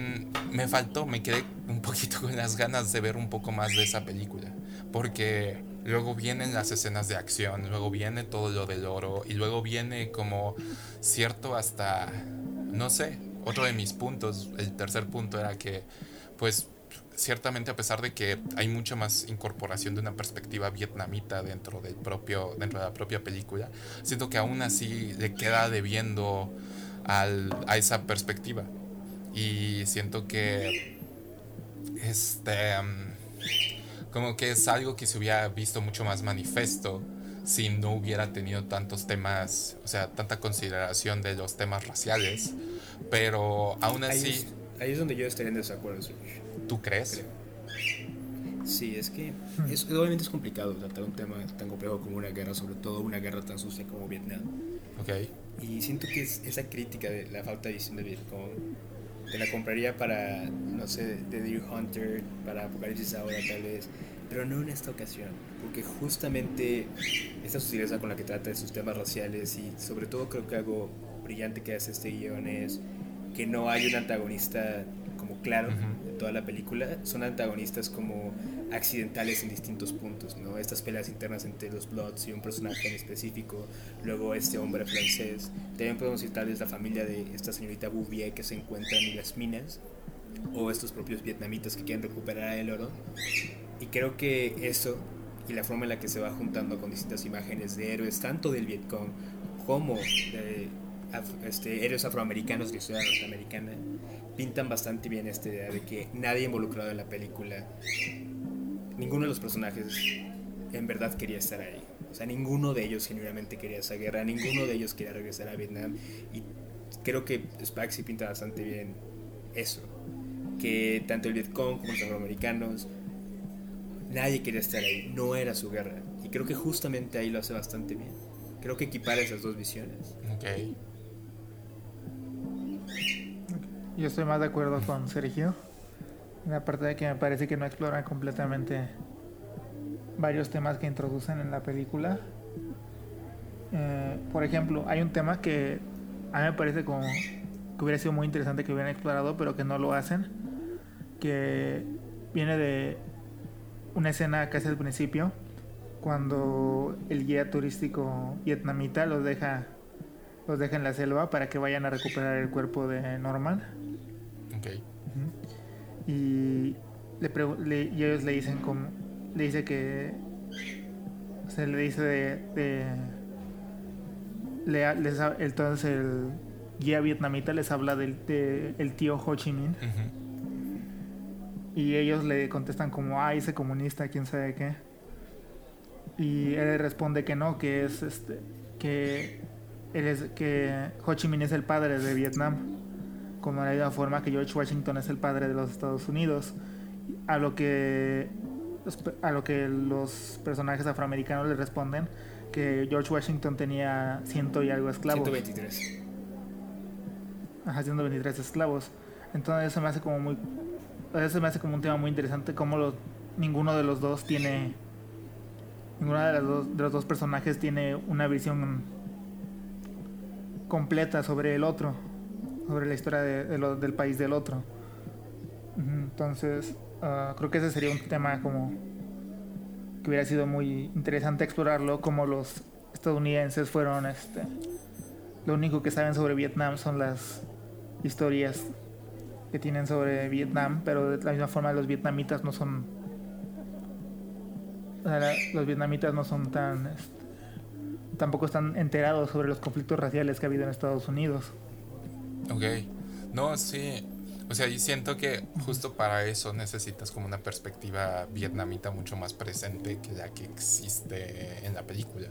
[SPEAKER 2] me faltó, me quedé un poquito con las ganas de ver un poco más de esa película, porque luego vienen las escenas de acción, luego viene todo lo del oro y luego viene como cierto hasta no sé, otro de mis puntos, el tercer punto era que pues ciertamente a pesar de que hay mucha más incorporación de una perspectiva vietnamita dentro del propio dentro de la propia película siento que aún así le queda debiendo al, a esa perspectiva. Y siento que este como que es algo que se hubiera visto mucho más manifiesto si no hubiera tenido tantos temas o sea tanta consideración de los temas raciales. Pero aún así
[SPEAKER 1] ahí es, donde yo estaría en desacuerdo
[SPEAKER 2] ¿Tú crees?
[SPEAKER 1] Sí, es que es, obviamente es complicado tratar un tema tan complejo como una guerra, sobre todo una guerra tan sucia como Vietnam.
[SPEAKER 2] Ok.
[SPEAKER 1] Y siento que es esa crítica de la falta de visión de Vietcong te la compraría para, no sé, The Deer Hunter, para Apocalipsis ahora tal vez, pero no en esta ocasión, porque justamente esta sutileza con la que trata de sus temas raciales y sobre todo creo que algo brillante que hace este guion es que no hay un antagonista claro toda la película, son antagonistas como accidentales en distintos puntos, ¿no? Estas peleas internas entre los Bloods y un personaje en específico, luego este hombre francés. También podemos citar la familia de esta señorita Bouvier que se encuentran en las minas, o estos propios vietnamitas que quieren recuperar el oro. Y creo que eso y la forma en la que se va juntando con distintas imágenes de héroes, tanto del Vietcong como de este, héroes afroamericanos de historia norteamericana, pintan bastante bien esta idea de que nadie involucrado en la película, ninguno de los personajes en verdad quería estar ahí. O sea, ninguno de ellos genuinamente quería esa guerra, ninguno de ellos quería regresar a Vietnam. Y creo que Spike sí pinta bastante bien eso. Que tanto el Vietcong como los afroamericanos nadie quería estar ahí, no era su guerra. Y creo que justamente ahí lo hace bastante bien. Creo que equipara esas dos visiones.
[SPEAKER 2] Ok.
[SPEAKER 3] Yo estoy más de acuerdo con Sergio. En la parte de que me parece que no exploran completamente varios temas que introducen en la película. Eh, por ejemplo, hay un tema que a mí me parece como que hubiera sido muy interesante que hubieran explorado, pero que no lo hacen. Que viene de una escena casi al principio, cuando el guía turístico vietnamita los deja, los deja en la selva para que vayan a recuperar el cuerpo de Norman.
[SPEAKER 2] Ok.
[SPEAKER 3] Y, le, y ellos le dicen como, le dice que, se le dice de, le, entonces el guía vietnamita les habla del el tío Ho Chi Minh. Y ellos le contestan como, ah, ese comunista, quién sabe qué. Y él responde que no, que es este, que él es, que Ho Chi Minh es el padre de Vietnam, como de la misma forma que George Washington es el padre de los Estados Unidos. A lo que a lo que los personajes afroamericanos le responden que George Washington tenía ciento y algo esclavos.
[SPEAKER 1] 123.
[SPEAKER 3] Ajá, 123 esclavos. Entonces eso me hace como muy eso me hace como un tema muy interesante como los, ninguno de los dos tiene ninguno de, dos, de los dos personajes tiene una visión completa sobre el otro sobre la historia del país del otro. Entonces ah, creo que ese sería un tema como que hubiera sido muy interesante explorarlo como los estadounidenses fueron este lo único que saben sobre Vietnam son las historias que tienen sobre Vietnam, pero de la misma forma los vietnamitas no son los vietnamitas no son tan este, tampoco están enterados sobre los conflictos raciales que ha habido en Estados Unidos.
[SPEAKER 2] Ok, no, sí, o sea, y siento que justo para eso necesitas como una perspectiva vietnamita mucho más presente que la que existe en la película.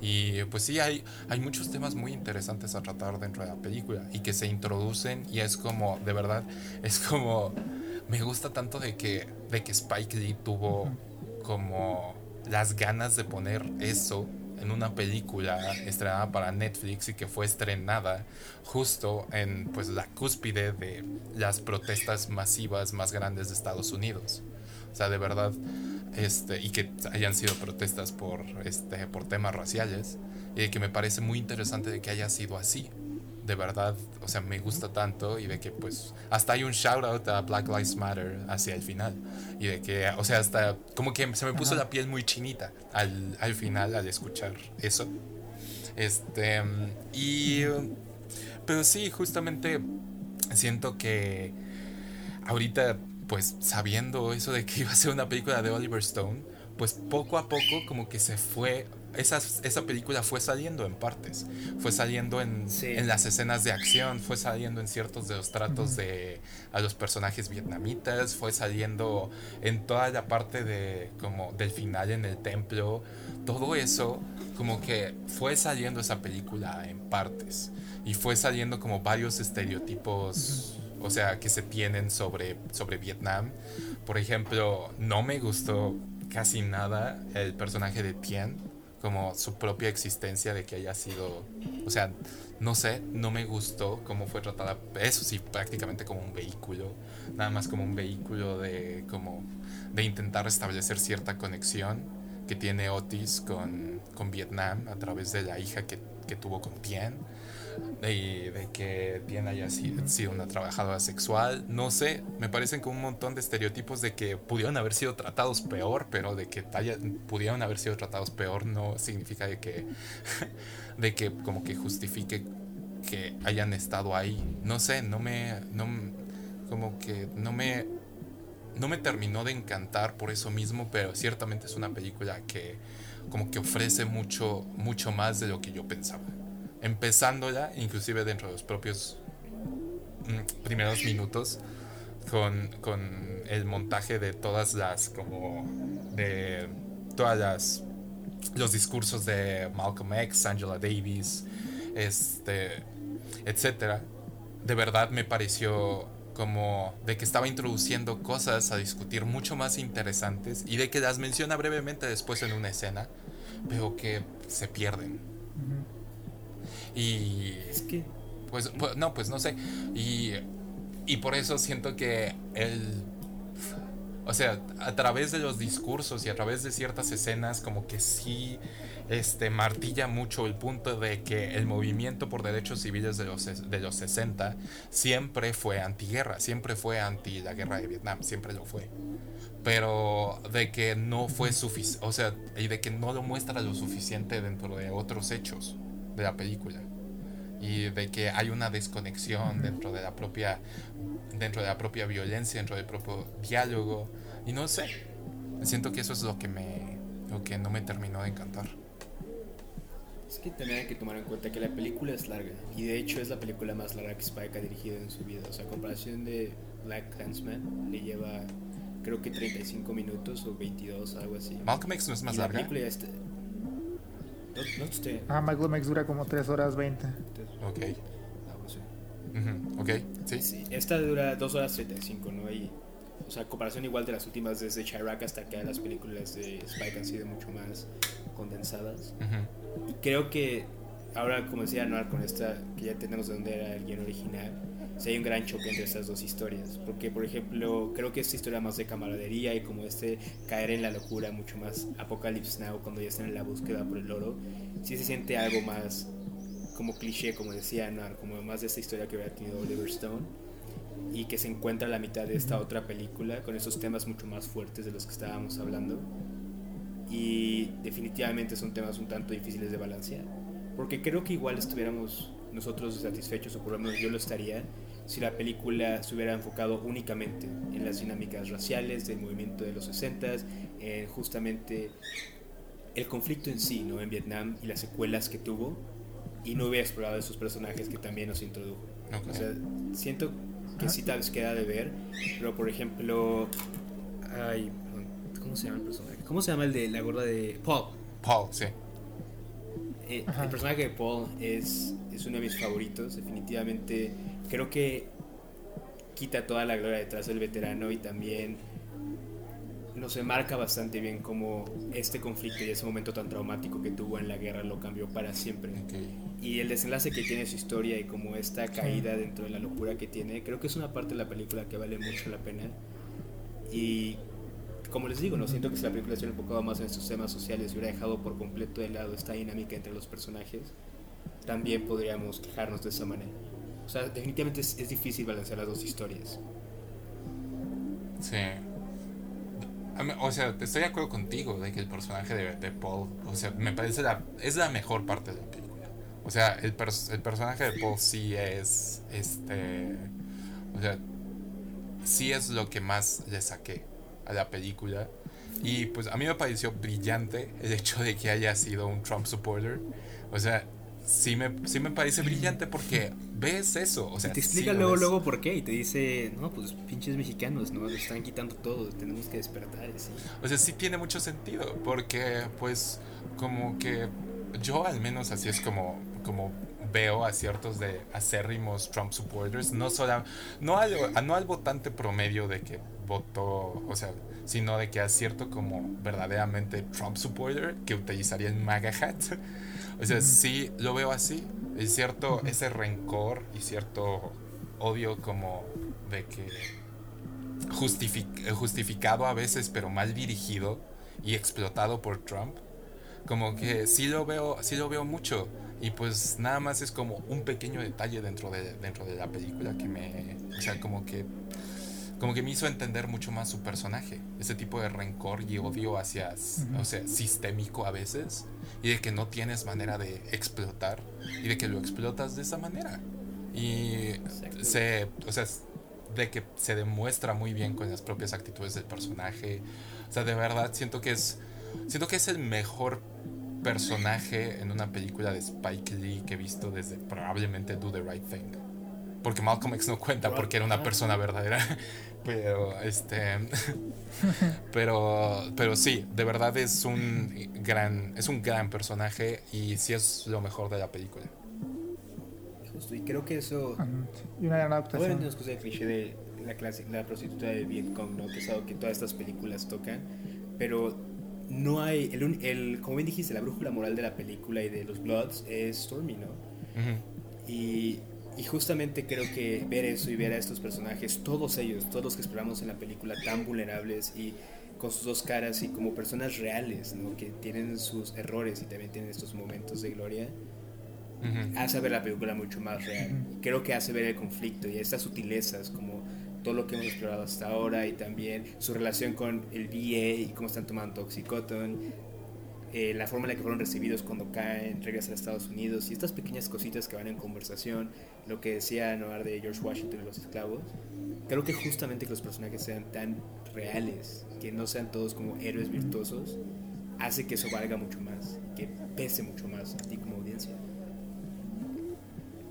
[SPEAKER 2] Y pues sí, hay, hay muchos temas muy interesantes a tratar dentro de la película y que se introducen y es como, de verdad, es como, me gusta tanto de que, de que Spike Lee tuvo como las ganas de poner eso en una película estrenada para Netflix y que fue estrenada justo en pues la cúspide de las protestas masivas más grandes de Estados Unidos. O sea, de verdad, este, y que hayan sido protestas por, este, por temas raciales, y que me parece muy interesante de que haya sido así de verdad, o sea, me gusta tanto y de que pues hasta hay un shout out a Black Lives Matter hacia el final y de que, o sea, hasta como que se me puso la piel muy chinita al, al final al escuchar eso. Este, y, pero sí, justamente siento que ahorita, pues sabiendo eso de que iba a ser una película de Oliver Stone, pues poco a poco como que se fue esa, esa película fue saliendo en partes, fue saliendo en, en, las escenas de acción, fue saliendo en ciertos de los tratos de a los personajes vietnamitas, fue saliendo en toda la parte de como del final en el templo, todo eso como que fue saliendo esa película en partes y fue saliendo como varios estereotipos, o sea, que se tienen sobre sobre Vietnam. Por ejemplo, no me gustó casi nada el personaje de Tien como su propia existencia de que haya sido, o sea, no sé, no me gustó cómo fue tratada, eso sí, prácticamente como un vehículo, nada más como un vehículo de como de intentar establecer cierta conexión que tiene Otis con, con Vietnam a través de la hija que, que tuvo con Tien de, de que Tien haya sido, una trabajadora sexual, no sé, me parecen como un montón de estereotipos de que pudieron haber sido tratados peor, pero de que pudieron haber sido tratados peor no significa de que, de que como que justifique que hayan estado ahí, no sé, no me, no, como que no me, no me terminó de encantar por eso mismo, pero ciertamente es una película que como que ofrece mucho, mucho más de lo que yo pensaba empezándola, inclusive dentro de los propios mm, primeros minutos, con, con, el montaje de todas las, como, de todas las, los discursos de Malcolm X, Angela Davis, este, etcétera. De verdad me pareció como de que estaba introduciendo cosas a discutir mucho más interesantes y de que las menciona brevemente después en una escena, pero que se pierden. Y...
[SPEAKER 1] Es que...
[SPEAKER 2] Pues, pues, no, pues no sé. Y, y por eso siento que el... O sea, a través de los discursos y a través de ciertas escenas, como que sí este, martilla mucho el punto de que el movimiento por derechos civiles de los, de los 60 siempre fue antiguerra, siempre fue anti la guerra de Vietnam, siempre lo fue. Pero de que no fue suficiente, o sea, y de que no lo muestra lo suficiente dentro de otros hechos de la película. Y de que hay una desconexión dentro de la propia dentro de la propia violencia, dentro del propio diálogo. Y no sé, siento que eso es lo que me lo que no me terminó de encantar.
[SPEAKER 1] Es que también hay que tomar en cuenta que la película es larga y de hecho es la película más larga que Spike ha dirigido en su vida. O sea, a comparación de Black Clansman, le lleva creo que 35 minutos o 22, algo así.
[SPEAKER 2] Malcolm X no es más larga.
[SPEAKER 1] película ya está... No, no
[SPEAKER 3] Ah, dura como 3 horas 20.
[SPEAKER 2] Ok. Ok, ¿Sí?
[SPEAKER 1] ¿sí? Esta dura 2 horas 35, ¿no? Y, o sea, comparación igual de las últimas desde Chirac hasta acá, las películas de Spike han sido mucho más condensadas. Y creo que ahora, como decía Noir, con esta, que ya tenemos de dónde era el guion original, si hay un gran choque entre estas dos historias. Porque, por ejemplo, creo que esta historia más de camaradería y como este caer en la locura, mucho más Apocalypse Now, cuando ya están en la búsqueda por el oro, sí se siente algo más como cliché, como decía Noir, como más de esta historia que había tenido Oliver Stone y que se encuentra a la mitad de esta otra película con esos temas mucho más fuertes de los que estábamos hablando y definitivamente son temas un tanto difíciles de balancear. Porque creo que igual estuviéramos nosotros satisfechos, o por lo menos yo lo estaría, si la película se hubiera enfocado únicamente en las dinámicas raciales del movimiento de los 60, en justamente el conflicto en sí, ¿no? En Vietnam y las secuelas que tuvo, y no hubiera explorado esos personajes que también nos introdujo. O sea, siento que sí tal vez queda de ver, pero por ejemplo, ay, ¿Cómo se llama el personaje? ¿Cómo se llama el de la gorda de Paul?
[SPEAKER 2] Paul, sí.
[SPEAKER 1] Eh, el personaje de Paul es, es uno de mis favoritos, definitivamente. Creo que quita toda la gloria detrás del veterano y también nos marca bastante bien cómo este conflicto y ese momento tan traumático que tuvo en la guerra lo cambió para siempre. Y el desenlace que tiene su historia y como esta caída dentro de la locura que tiene, creo que es una parte de la película que vale mucho la pena. Y como les digo, no siento que si la película se hubiera enfocado más en estos temas sociales y hubiera dejado por completo de lado esta dinámica entre los personajes, también podríamos quejarnos de esa manera. O sea, definitivamente es, difícil balancear las dos historias.
[SPEAKER 2] Sí. O sea, estoy de acuerdo contigo de que el personaje de, Paul, o sea, me parece la, es la mejor parte de la película. O sea, el, el personaje de Paul sí es, este, o sea, sí es lo que más le saqué a la película. Y pues a mí me pareció brillante el hecho de que haya sido un Trump supporter. O sea, sí me, sí me parece brillante porque ves eso. O sea,
[SPEAKER 1] te explica luego, luego por qué y te dice, no, pues pinches mexicanos, ¿no? Nos están quitando todo, tenemos que despertar.
[SPEAKER 2] O sea, sí tiene mucho sentido porque pues como que yo al menos así es como, como veo a ciertos de acérrimos Trump supporters, no solo, no al, no al votante promedio de que votó, o sea, sino de que a cierto como verdaderamente Trump supporter que utilizaría el MAGA hat. O sea, sí lo veo así. Es cierto ese rencor y cierto odio como de que justificado a veces, pero mal dirigido y explotado por Trump. Como que sí lo veo, sí lo veo mucho. Y pues nada más es como un pequeño detalle dentro de, dentro de la película que me. O sea, como que como que me hizo entender mucho más su personaje, ese tipo de rencor y odio hacia, o sea, sistémico a veces, y de que no tienes manera de explotar, y de que lo explotas de esa manera. Y se, o sea, de que se demuestra muy bien con las propias actitudes del personaje. O sea, de verdad siento que es, siento que es el mejor personaje en una película de Spike Lee que he visto desde probablemente Do the Right Thing. Porque Malcolm X no cuenta porque era una persona verdadera. Pero, este. pero, pero sí, de verdad es un gran, es un gran personaje y sí es lo mejor de la película.
[SPEAKER 1] justo. Y creo que eso.
[SPEAKER 3] Y una gran adaptación.
[SPEAKER 1] Obviamente nos el cliché de la, clase, la prostituta de Vietcong, ¿no? Que es algo que todas estas películas tocan. Pero no hay. El, el, como bien dijiste, la brújula moral de la película y de los Bloods es Stormy, ¿no? y, y justamente creo que ver eso y ver a estos personajes, todos ellos, todos los que esperamos en la película, tan vulnerables y con sus dos caras y como personas reales, ¿no? que tienen sus errores y también tienen estos momentos de gloria, hace ver la película mucho más real. Creo que hace ver el conflicto y estas sutilezas, como todo lo que hemos explorado hasta ahora y también su relación con el VA y cómo están tomando Toxicoton, eh, la forma en la que fueron recibidos cuando caen, regresan a Estados Unidos y estas pequeñas cositas que van en conversación, lo que decía Noir de George Washington y los esclavos, creo que justamente que los personajes sean tan reales, que no sean todos como héroes virtuosos, hace que eso valga mucho más, que pese mucho más a ti como audiencia.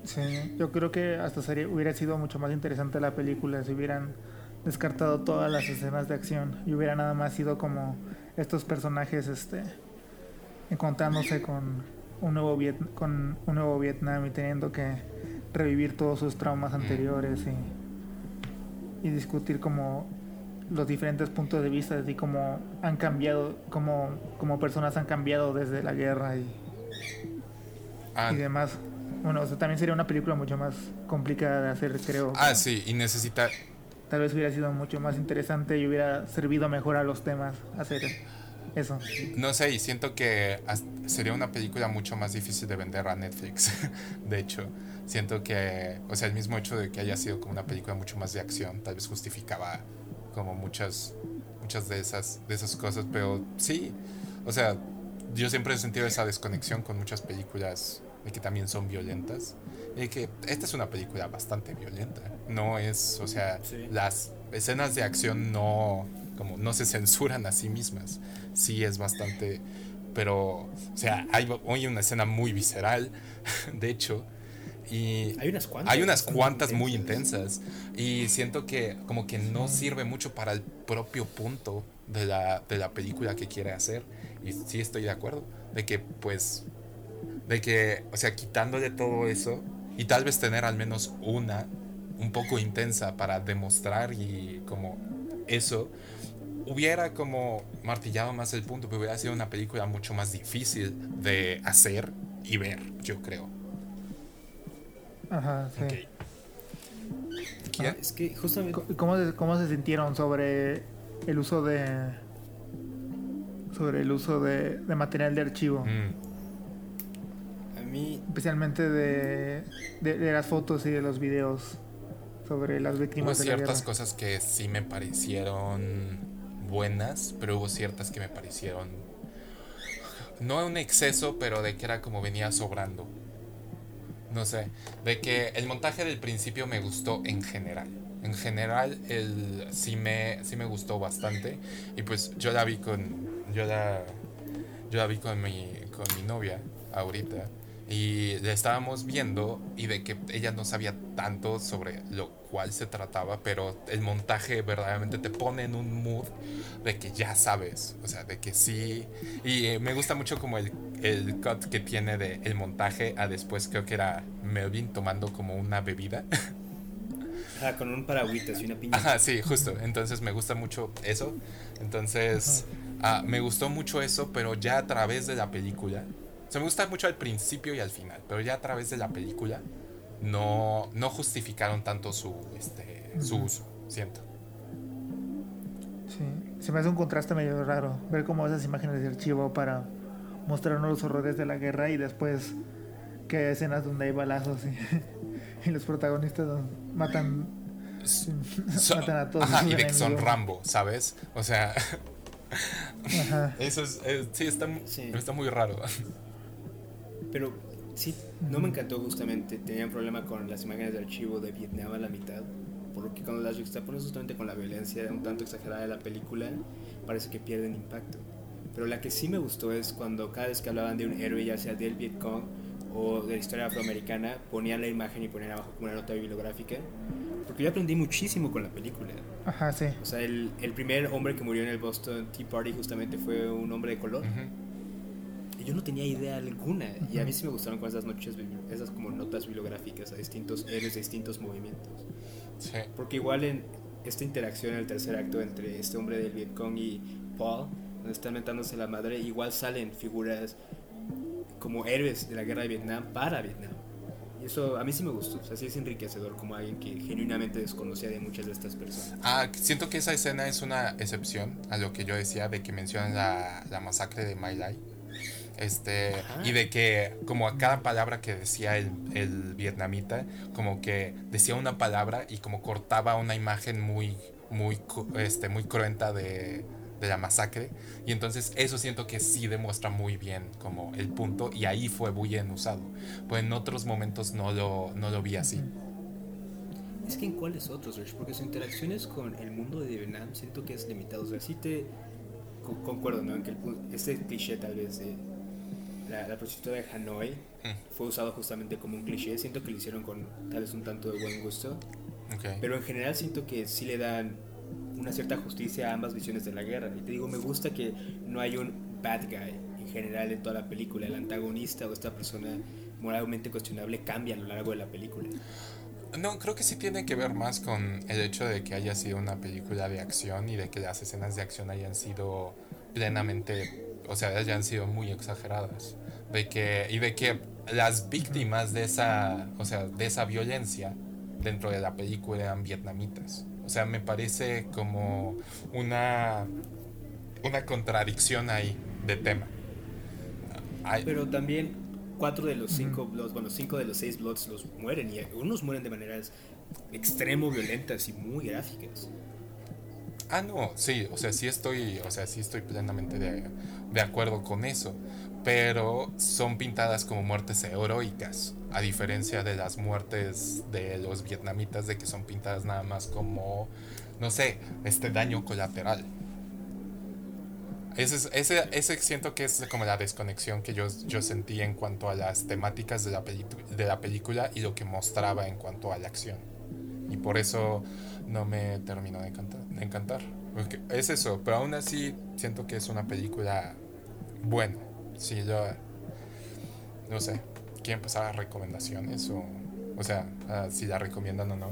[SPEAKER 3] Sí, yo creo que hasta sería, hubiera sido mucho más interesante la película si hubieran descartado todas las escenas de acción y hubiera nada más sido como estos personajes este encontrándose con un nuevo con un nuevo Vietnam y teniendo que revivir todos sus traumas anteriores y, y discutir como los diferentes puntos de vista y cómo han cambiado, cómo, como personas han cambiado desde la guerra y, ah. y demás. Bueno, o sea, también sería una película mucho más complicada de hacer, creo.
[SPEAKER 2] Ah, sí, y necesita...
[SPEAKER 3] Tal vez hubiera sido mucho más interesante y hubiera servido mejor a los temas hacer eso.
[SPEAKER 2] No sé, y siento que sería una película mucho más difícil de vender a Netflix, de hecho. Siento que, o sea, el mismo hecho de que haya sido como una película mucho más de acción, tal vez justificaba como muchas, muchas de esas, de esas cosas, pero sí, o sea, yo siempre he sentido esa desconexión con muchas películas de que también son violentas. Y que esta es una película bastante violenta. No es, o sea, las escenas de acción no, como no se censuran a sí mismas. Sí es bastante, pero, o sea, hay hoy una escena muy visceral, de hecho, y
[SPEAKER 1] hay unas cuantas,
[SPEAKER 2] hay unas cuantas muy intensas. Y siento que como que no sirve mucho para el propio punto de la, de la película que quiere hacer. Y sí estoy de acuerdo. De que pues... De que, o sea, quitándole todo eso y tal vez tener al menos una un poco intensa para demostrar y como eso hubiera como martillado más el punto, pero hubiera sido una película mucho más difícil de hacer y ver, yo creo.
[SPEAKER 3] Ajá, sí.
[SPEAKER 1] Es que justamente...
[SPEAKER 3] ¿Cómo, ¿Cómo se sintieron sobre el uso de... sobre el uso de, de material de archivo?
[SPEAKER 1] Mm. A mí...
[SPEAKER 3] Especialmente de, de, las fotos y de los videos sobre las víctimas
[SPEAKER 2] hubo ciertas cosas que sí me parecieron buenas, pero hubo ciertas que me parecieron no un exceso, pero de que era como venía sobrando no sé, de que el montaje del principio me gustó en general. En general, el, sí, me, sí me gustó bastante. Y pues yo la vi con. Yo la, yo la vi con mi, con mi novia ahorita. Y la estábamos viendo y de que ella no sabía tanto sobre lo cual se trataba, pero el montaje verdaderamente te pone en un mood de que ya sabes, o sea, de que sí. Y eh, me gusta mucho como el, el cut que tiene de el montaje a después creo que era Melvin tomando como una bebida.
[SPEAKER 1] Ah, con un paragüitas y una piña.
[SPEAKER 2] Ajá, sí, justo. Entonces me gusta mucho eso. Entonces, ah, me gustó mucho eso, pero ya a través de la película se me gusta mucho al principio y al final, pero ya a través de la película no, no justificaron tanto su, este, su uso, siento.
[SPEAKER 3] Sí, se me hace un contraste medio raro ver cómo esas imágenes de archivo para mostrarnos los horrores de la guerra y después que hay escenas donde hay balazos y, los protagonistas matan,
[SPEAKER 2] matan a todos. y de que son Rambo, ¿sabes? O sea, eso es, sí, está, está muy raro.
[SPEAKER 1] Pero sí, no me encantó justamente. Tenía un problema con las imágenes de archivo de Vietnam a la mitad. Porque cuando las juxtapones justamente con la violencia un tanto exagerada de la película, parece que pierden impacto. Pero la que sí me gustó es cuando cada vez que hablaban de un héroe, ya sea del Vietcong o de la historia afroamericana, ponían la imagen y ponían abajo como una nota bibliográfica. Porque yo aprendí muchísimo con la película.
[SPEAKER 3] Ajá, sí.
[SPEAKER 1] O sea, el, el primer hombre que murió en el Boston Tea Party justamente fue un hombre de color yo no tenía idea alguna. Y a mí sí me gustaron con esas noches, esas como notas bibliográficas a distintos héroes de distintos movimientos.
[SPEAKER 2] Sí.
[SPEAKER 1] Porque igual en esta interacción en el tercer acto entre este hombre del Vietcong y Paul, donde están mentándose la madre, igual salen figuras como héroes de la guerra de Vietnam para Vietnam. Y eso a mí sí me gustó, o sea, sí es enriquecedor como alguien que genuinamente desconocía de muchas de estas personas.
[SPEAKER 2] Ah, siento que esa escena es una excepción a lo que yo decía de que mencionan la, la masacre de My Lai. Este, y de que como a cada palabra que decía el, el, vietnamita, como que decía una palabra y como cortaba una imagen muy, muy, este, muy cruenta de, de la masacre. Y entonces eso siento que sí demuestra muy bien como el punto y ahí fue muy bien usado. Pues en otros momentos no lo, no lo vi así.
[SPEAKER 1] Es que en cuáles otros, Rich? Porque sus interacciones con el mundo de Vietnam siento que es limitado. O sea, sí te concuerdo, ¿no? En que el, este cliché tal vez de la, la prostituta de Hanoi mm. fue usado justamente como un cliché. Siento que lo hicieron con tal vez un tanto de buen gusto.
[SPEAKER 2] Okay.
[SPEAKER 1] Pero en general siento que sí le dan una cierta justicia a ambas visiones de la guerra. Y te digo, me gusta que no hay un bad guy en general en toda la película. El antagonista o esta persona moralmente cuestionable cambia a lo largo de la película.
[SPEAKER 2] No, creo que sí tiene que ver más con el hecho de que haya sido una película de acción y de que las escenas de acción hayan sido plenamente, o sea, hayan sido muy exageradas. De que, y de que las víctimas de esa, o sea, de esa violencia dentro de la película eran vietnamitas. O sea, me parece como una, una contradicción ahí de tema.
[SPEAKER 1] Pero también cuatro de los cinco bloods, bueno, cinco de los seis bloods los mueren y unos mueren de maneras extremo violentas y muy gráficas.
[SPEAKER 2] Ah, no, sí, o sea, sí estoy, o sea, sí estoy plenamente de, de acuerdo con eso, pero son pintadas como muertes heroicas, a diferencia de las muertes de los vietnamitas, de que son pintadas nada más como, no sé, este daño colateral. Ese, ese, ese siento que es como la desconexión que yo, yo sentí en cuanto a las temáticas de la, de la película y lo que mostraba en cuanto a la acción. Y por eso no me terminó de encantar. Es eso, pero aún así siento que es una película buena. Sí, yo no sé. ¿Quieren pasar a recomendaciones? O, o sea, si la recomiendan o no.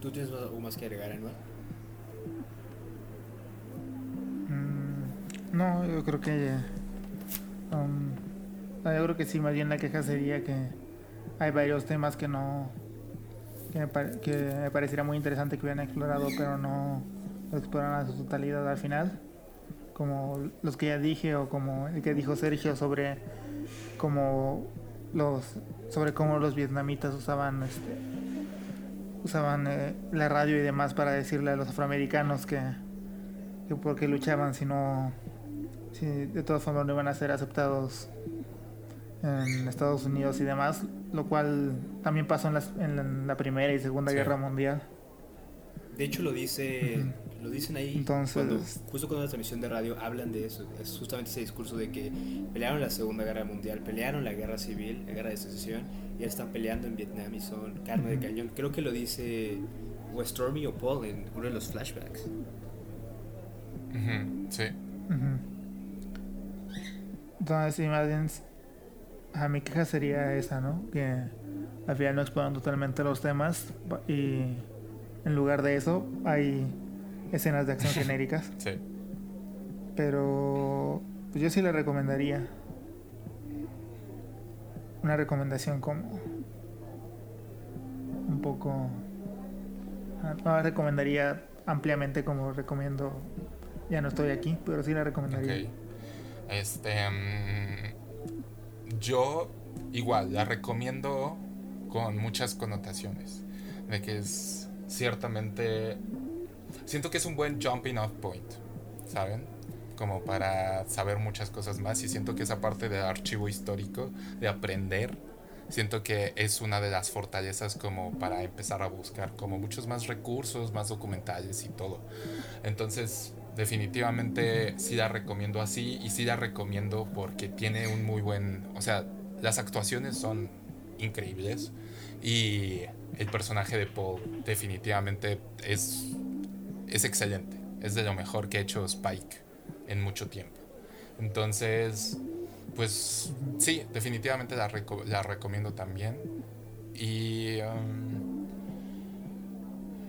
[SPEAKER 1] ¿Tú tienes algo más que agregar, Anuel?
[SPEAKER 3] Mm, no, yo creo que. Um, yo creo que sí, más bien la queja sería que hay varios temas que no. que me, que me pareciera muy interesante que hubieran explorado, pero no lo exploraron a su totalidad al final. Como los que ya dije, o como el que dijo Sergio sobre cómo los. sobre cómo los vietnamitas usaban este usaban eh, la radio y demás para decirle a los afroamericanos que, que porque luchaban si no si de todas formas no iban a ser aceptados en Estados Unidos y demás lo cual también pasó en, las, en la primera y segunda sí. guerra mundial
[SPEAKER 1] de hecho lo dice uh -huh. Lo dicen ahí
[SPEAKER 3] entonces
[SPEAKER 1] cuando, justo cuando la transmisión de radio hablan de eso es justamente ese discurso de que pelearon la segunda guerra mundial pelearon la guerra civil la guerra de secesión ya están peleando en Vietnam y son carne uh -huh. de cañón. Creo que lo dice West Stormy o Paul en uno de los flashbacks.
[SPEAKER 2] Uh -huh. Sí.
[SPEAKER 3] Uh -huh. Entonces, sí, más bien, a mi queja sería esa, ¿no? Que al final no exploran totalmente los temas y en lugar de eso hay escenas de acción genéricas.
[SPEAKER 2] Sí.
[SPEAKER 3] Pero pues yo sí le recomendaría una recomendación como un poco no la recomendaría ampliamente como recomiendo ya no estoy aquí pero sí la recomendaría
[SPEAKER 2] okay. este um, yo igual la recomiendo con muchas connotaciones de que es ciertamente siento que es un buen jumping off point saben como para saber muchas cosas más y siento que esa parte del archivo histórico de aprender siento que es una de las fortalezas como para empezar a buscar como muchos más recursos más documentales y todo. Entonces definitivamente sí la recomiendo así y sí la recomiendo porque tiene un muy buen o sea las actuaciones son increíbles y el personaje de Paul definitivamente es es excelente es de lo mejor que ha hecho Spike en mucho tiempo. Entonces, pues sí, definitivamente la, la recomiendo también. Y, um,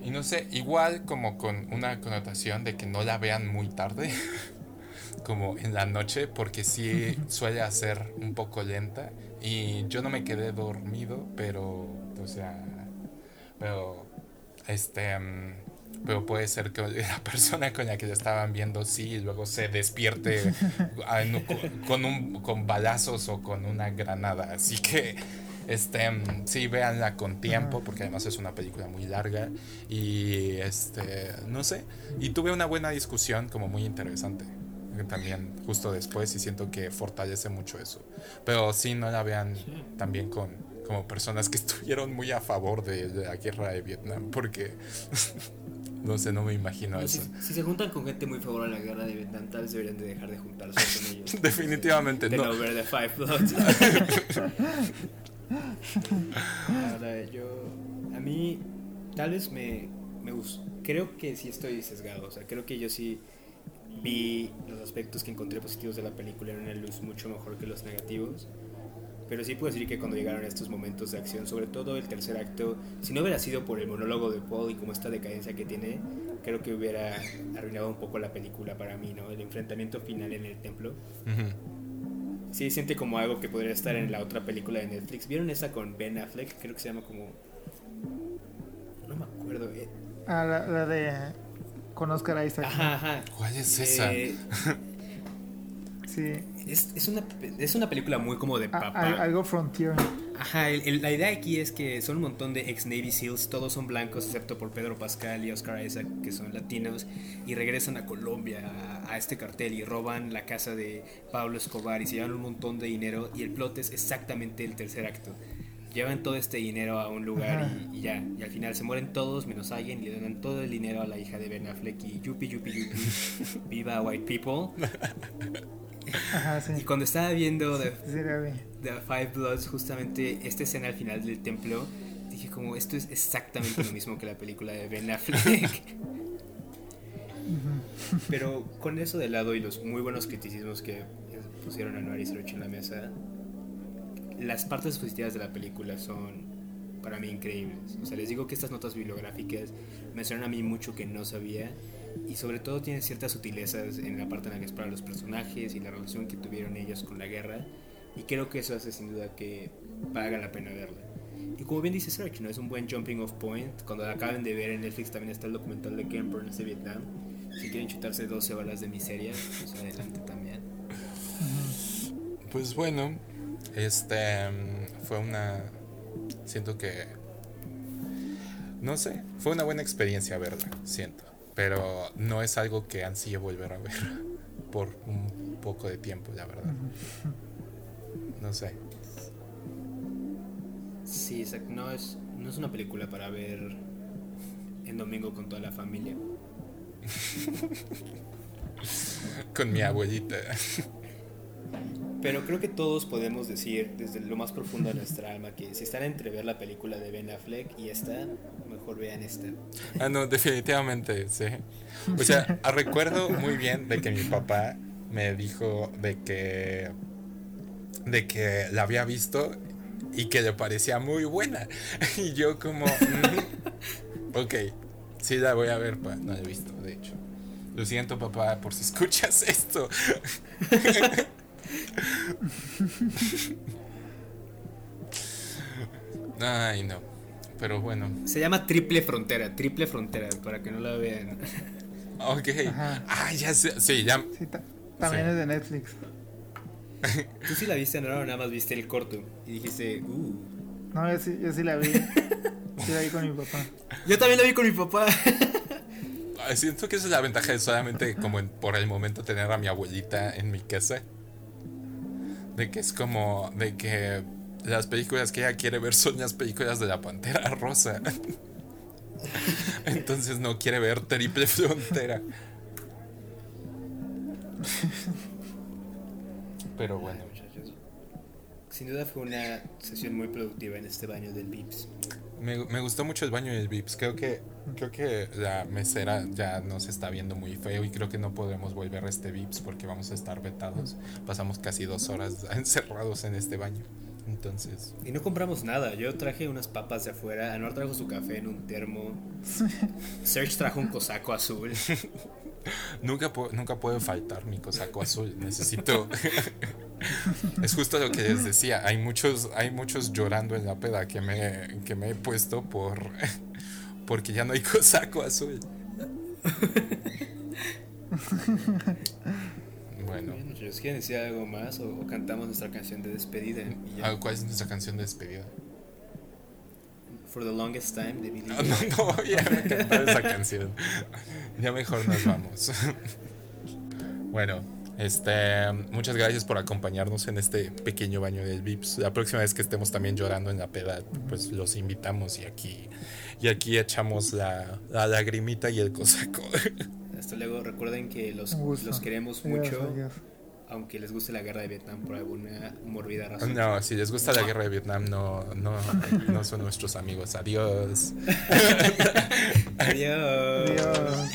[SPEAKER 2] y no sé, igual como con una connotación de que no la vean muy tarde, como en la noche, porque sí suele ser un poco lenta. Y yo no me quedé dormido, pero, o sea, pero, este, um, pero puede ser que la persona con la que estaban viendo sí y luego se despierte con, un, con balazos o con una granada. Así que este sí véanla con tiempo porque además es una película muy larga. Y este no sé. Y tuve una buena discusión como muy interesante también justo después y siento que fortalece mucho eso. Pero sí no la vean también con como personas que estuvieron muy a favor de la guerra de Vietnam porque No sé, no me imagino eso.
[SPEAKER 1] Si, se juntan con gente muy favorable a la guerra de Vietnam, tal vez deberían de dejar de juntarse con ellos.
[SPEAKER 2] Definitivamente
[SPEAKER 1] no.
[SPEAKER 2] no.
[SPEAKER 1] ver The Five Bloods. Ahora, yo. A mí, tal vez me, me gusta. Creo que sí estoy sesgado. O sea, creo que yo sí vi los aspectos que encontré positivos de la película en una luz mucho mejor que los negativos. Pero sí puedo decir que cuando llegaron estos momentos de acción, sobre todo el tercer acto, si no hubiera sido por el monólogo de Paul y como esta decadencia que tiene, creo que hubiera arruinado un poco la película para mí, ¿no? El enfrentamiento final en el templo. Sí, siente como algo que podría estar en la otra película de Netflix. ¿Vieron esa con Ben Affleck? Creo que se llama como... No me acuerdo. Eh.
[SPEAKER 3] Ah, la, de... Con Oscar Isaac.
[SPEAKER 1] Ajá, ajá.
[SPEAKER 2] ¿Cuál es esa?
[SPEAKER 3] Eh, sí.
[SPEAKER 1] Es, es, una, es una película muy como de papá.
[SPEAKER 3] algo frontier.
[SPEAKER 1] Ajá, la idea aquí es que son un montón de ex Navy SEALs, todos son blancos excepto por Pedro Pascal y Oscar Isaac, que son latinos, y regresan a Colombia a, este cartel y roban la casa de Pablo Escobar y se llevan un montón de dinero y el plot es exactamente el tercer acto. Llevan todo este dinero a un lugar y, ya, y al final se mueren todos menos alguien y le dan todo el dinero a la hija de Ben Affleck y yupi yupi yupi, viva white people. Y cuando estaba viendo The, Five Bloods, justamente esta escena al final del templo, dije como esto es exactamente lo mismo que la película de Ben Affleck. Pero con eso de lado y los muy buenos criticismos que pusieron a Noir y en la mesa, las partes positivas de la película son para mí increíbles. O sea, les digo que estas notas bibliográficas me suenan a mí mucho que no sabía y sobre todo tiene ciertas sutilezas en la parte en la que exploran los personajes y la relación que tuvieron ellos con la guerra y creo que eso hace sin duda que valga la pena verla. Y como bien dice Serge, ¿no? es un buen jumping off point. Cuando la acaben de ver en Netflix también está el documental de Ken Burns de Vietnam. Si quieren chutarse 12 horas de miseria, pues adelante también.
[SPEAKER 2] Pues bueno, este mm, fue una. Siento que. No sé, fue una buena experiencia verla, siento pero no es algo que ansíe volver a ver por un poco de tiempo, la verdad. No sé.
[SPEAKER 1] Sí, no es, no es una película para ver en domingo con toda la familia.
[SPEAKER 2] con mi abuelita.
[SPEAKER 1] Pero creo que todos podemos decir desde lo más profundo de nuestra alma que si están entre ver la película de Ben Affleck y esta, mejor vean esta.
[SPEAKER 2] Ah, no, definitivamente, sí. O sea, recuerdo muy bien de que mi papá me dijo de que de que la había visto y que le parecía muy buena. Y yo como, ok, sí la voy a ver, no la he visto, de hecho. Lo siento, papá, por si escuchas esto. Ay, no. Pero bueno.
[SPEAKER 1] Se llama Triple Frontera, Triple Frontera, para que no la vean.
[SPEAKER 2] Ok. Ah, ya sé. Sí, ya.
[SPEAKER 3] también es de Netflix.
[SPEAKER 1] Tú sí la viste, no, nada más viste el corto. Y dijiste, uh.
[SPEAKER 3] No, yo sí, yo sí la vi. sí la vi con mi papá.
[SPEAKER 1] Yo también la vi con mi papá.
[SPEAKER 2] Siento que esa es la ventaja de solamente como por el momento tener a mi abuelita en mi casa de que es como de que las películas que ella quiere ver son las películas de la Pantera Rosa. Entonces no quiere ver Triple Frontera. Pero bueno.
[SPEAKER 1] Sin duda fue una sesión muy productiva en este baño del Vips.
[SPEAKER 2] Me, me, gustó mucho el baño del Vips. Creo que, creo que la mesera ya nos está viendo muy feo y creo que no podremos volver a este Vips porque vamos a estar vetados. Pasamos casi dos horas encerrados en este baño. Entonces.
[SPEAKER 1] Y no compramos nada. Yo traje unas papas de afuera. Anuar trajo su café en un termo. Serge trajo un cosaco azul.
[SPEAKER 2] nunca, nunca puede faltar mi cosaco azul. Necesito. es justo lo que les decía. Hay muchos, hay muchos llorando en la peda que me, que me he puesto por porque ya no hay cosaco azul.
[SPEAKER 1] bueno. ¿quieren decir algo más o, cantamos nuestra canción de despedida?
[SPEAKER 2] Ah, ¿Cuál es nuestra canción de despedida?
[SPEAKER 1] For the Longest Time de Billy.
[SPEAKER 2] No, no, no, ya me encantó esa canción. Ya mejor nos vamos. bueno, este, muchas gracias por acompañarnos en este pequeño baño del Vips. La próxima vez que estemos también llorando en la peda, pues los invitamos y aquí, y aquí echamos la, la lagrimita y el cosaco.
[SPEAKER 1] Hasta luego. Recuerden que los, los queremos mucho aunque les guste la guerra de Vietnam por alguna morbida razón.
[SPEAKER 2] No, si les gusta la guerra de Vietnam, no, no, no son nuestros amigos. Adiós.
[SPEAKER 1] Adiós. Adiós.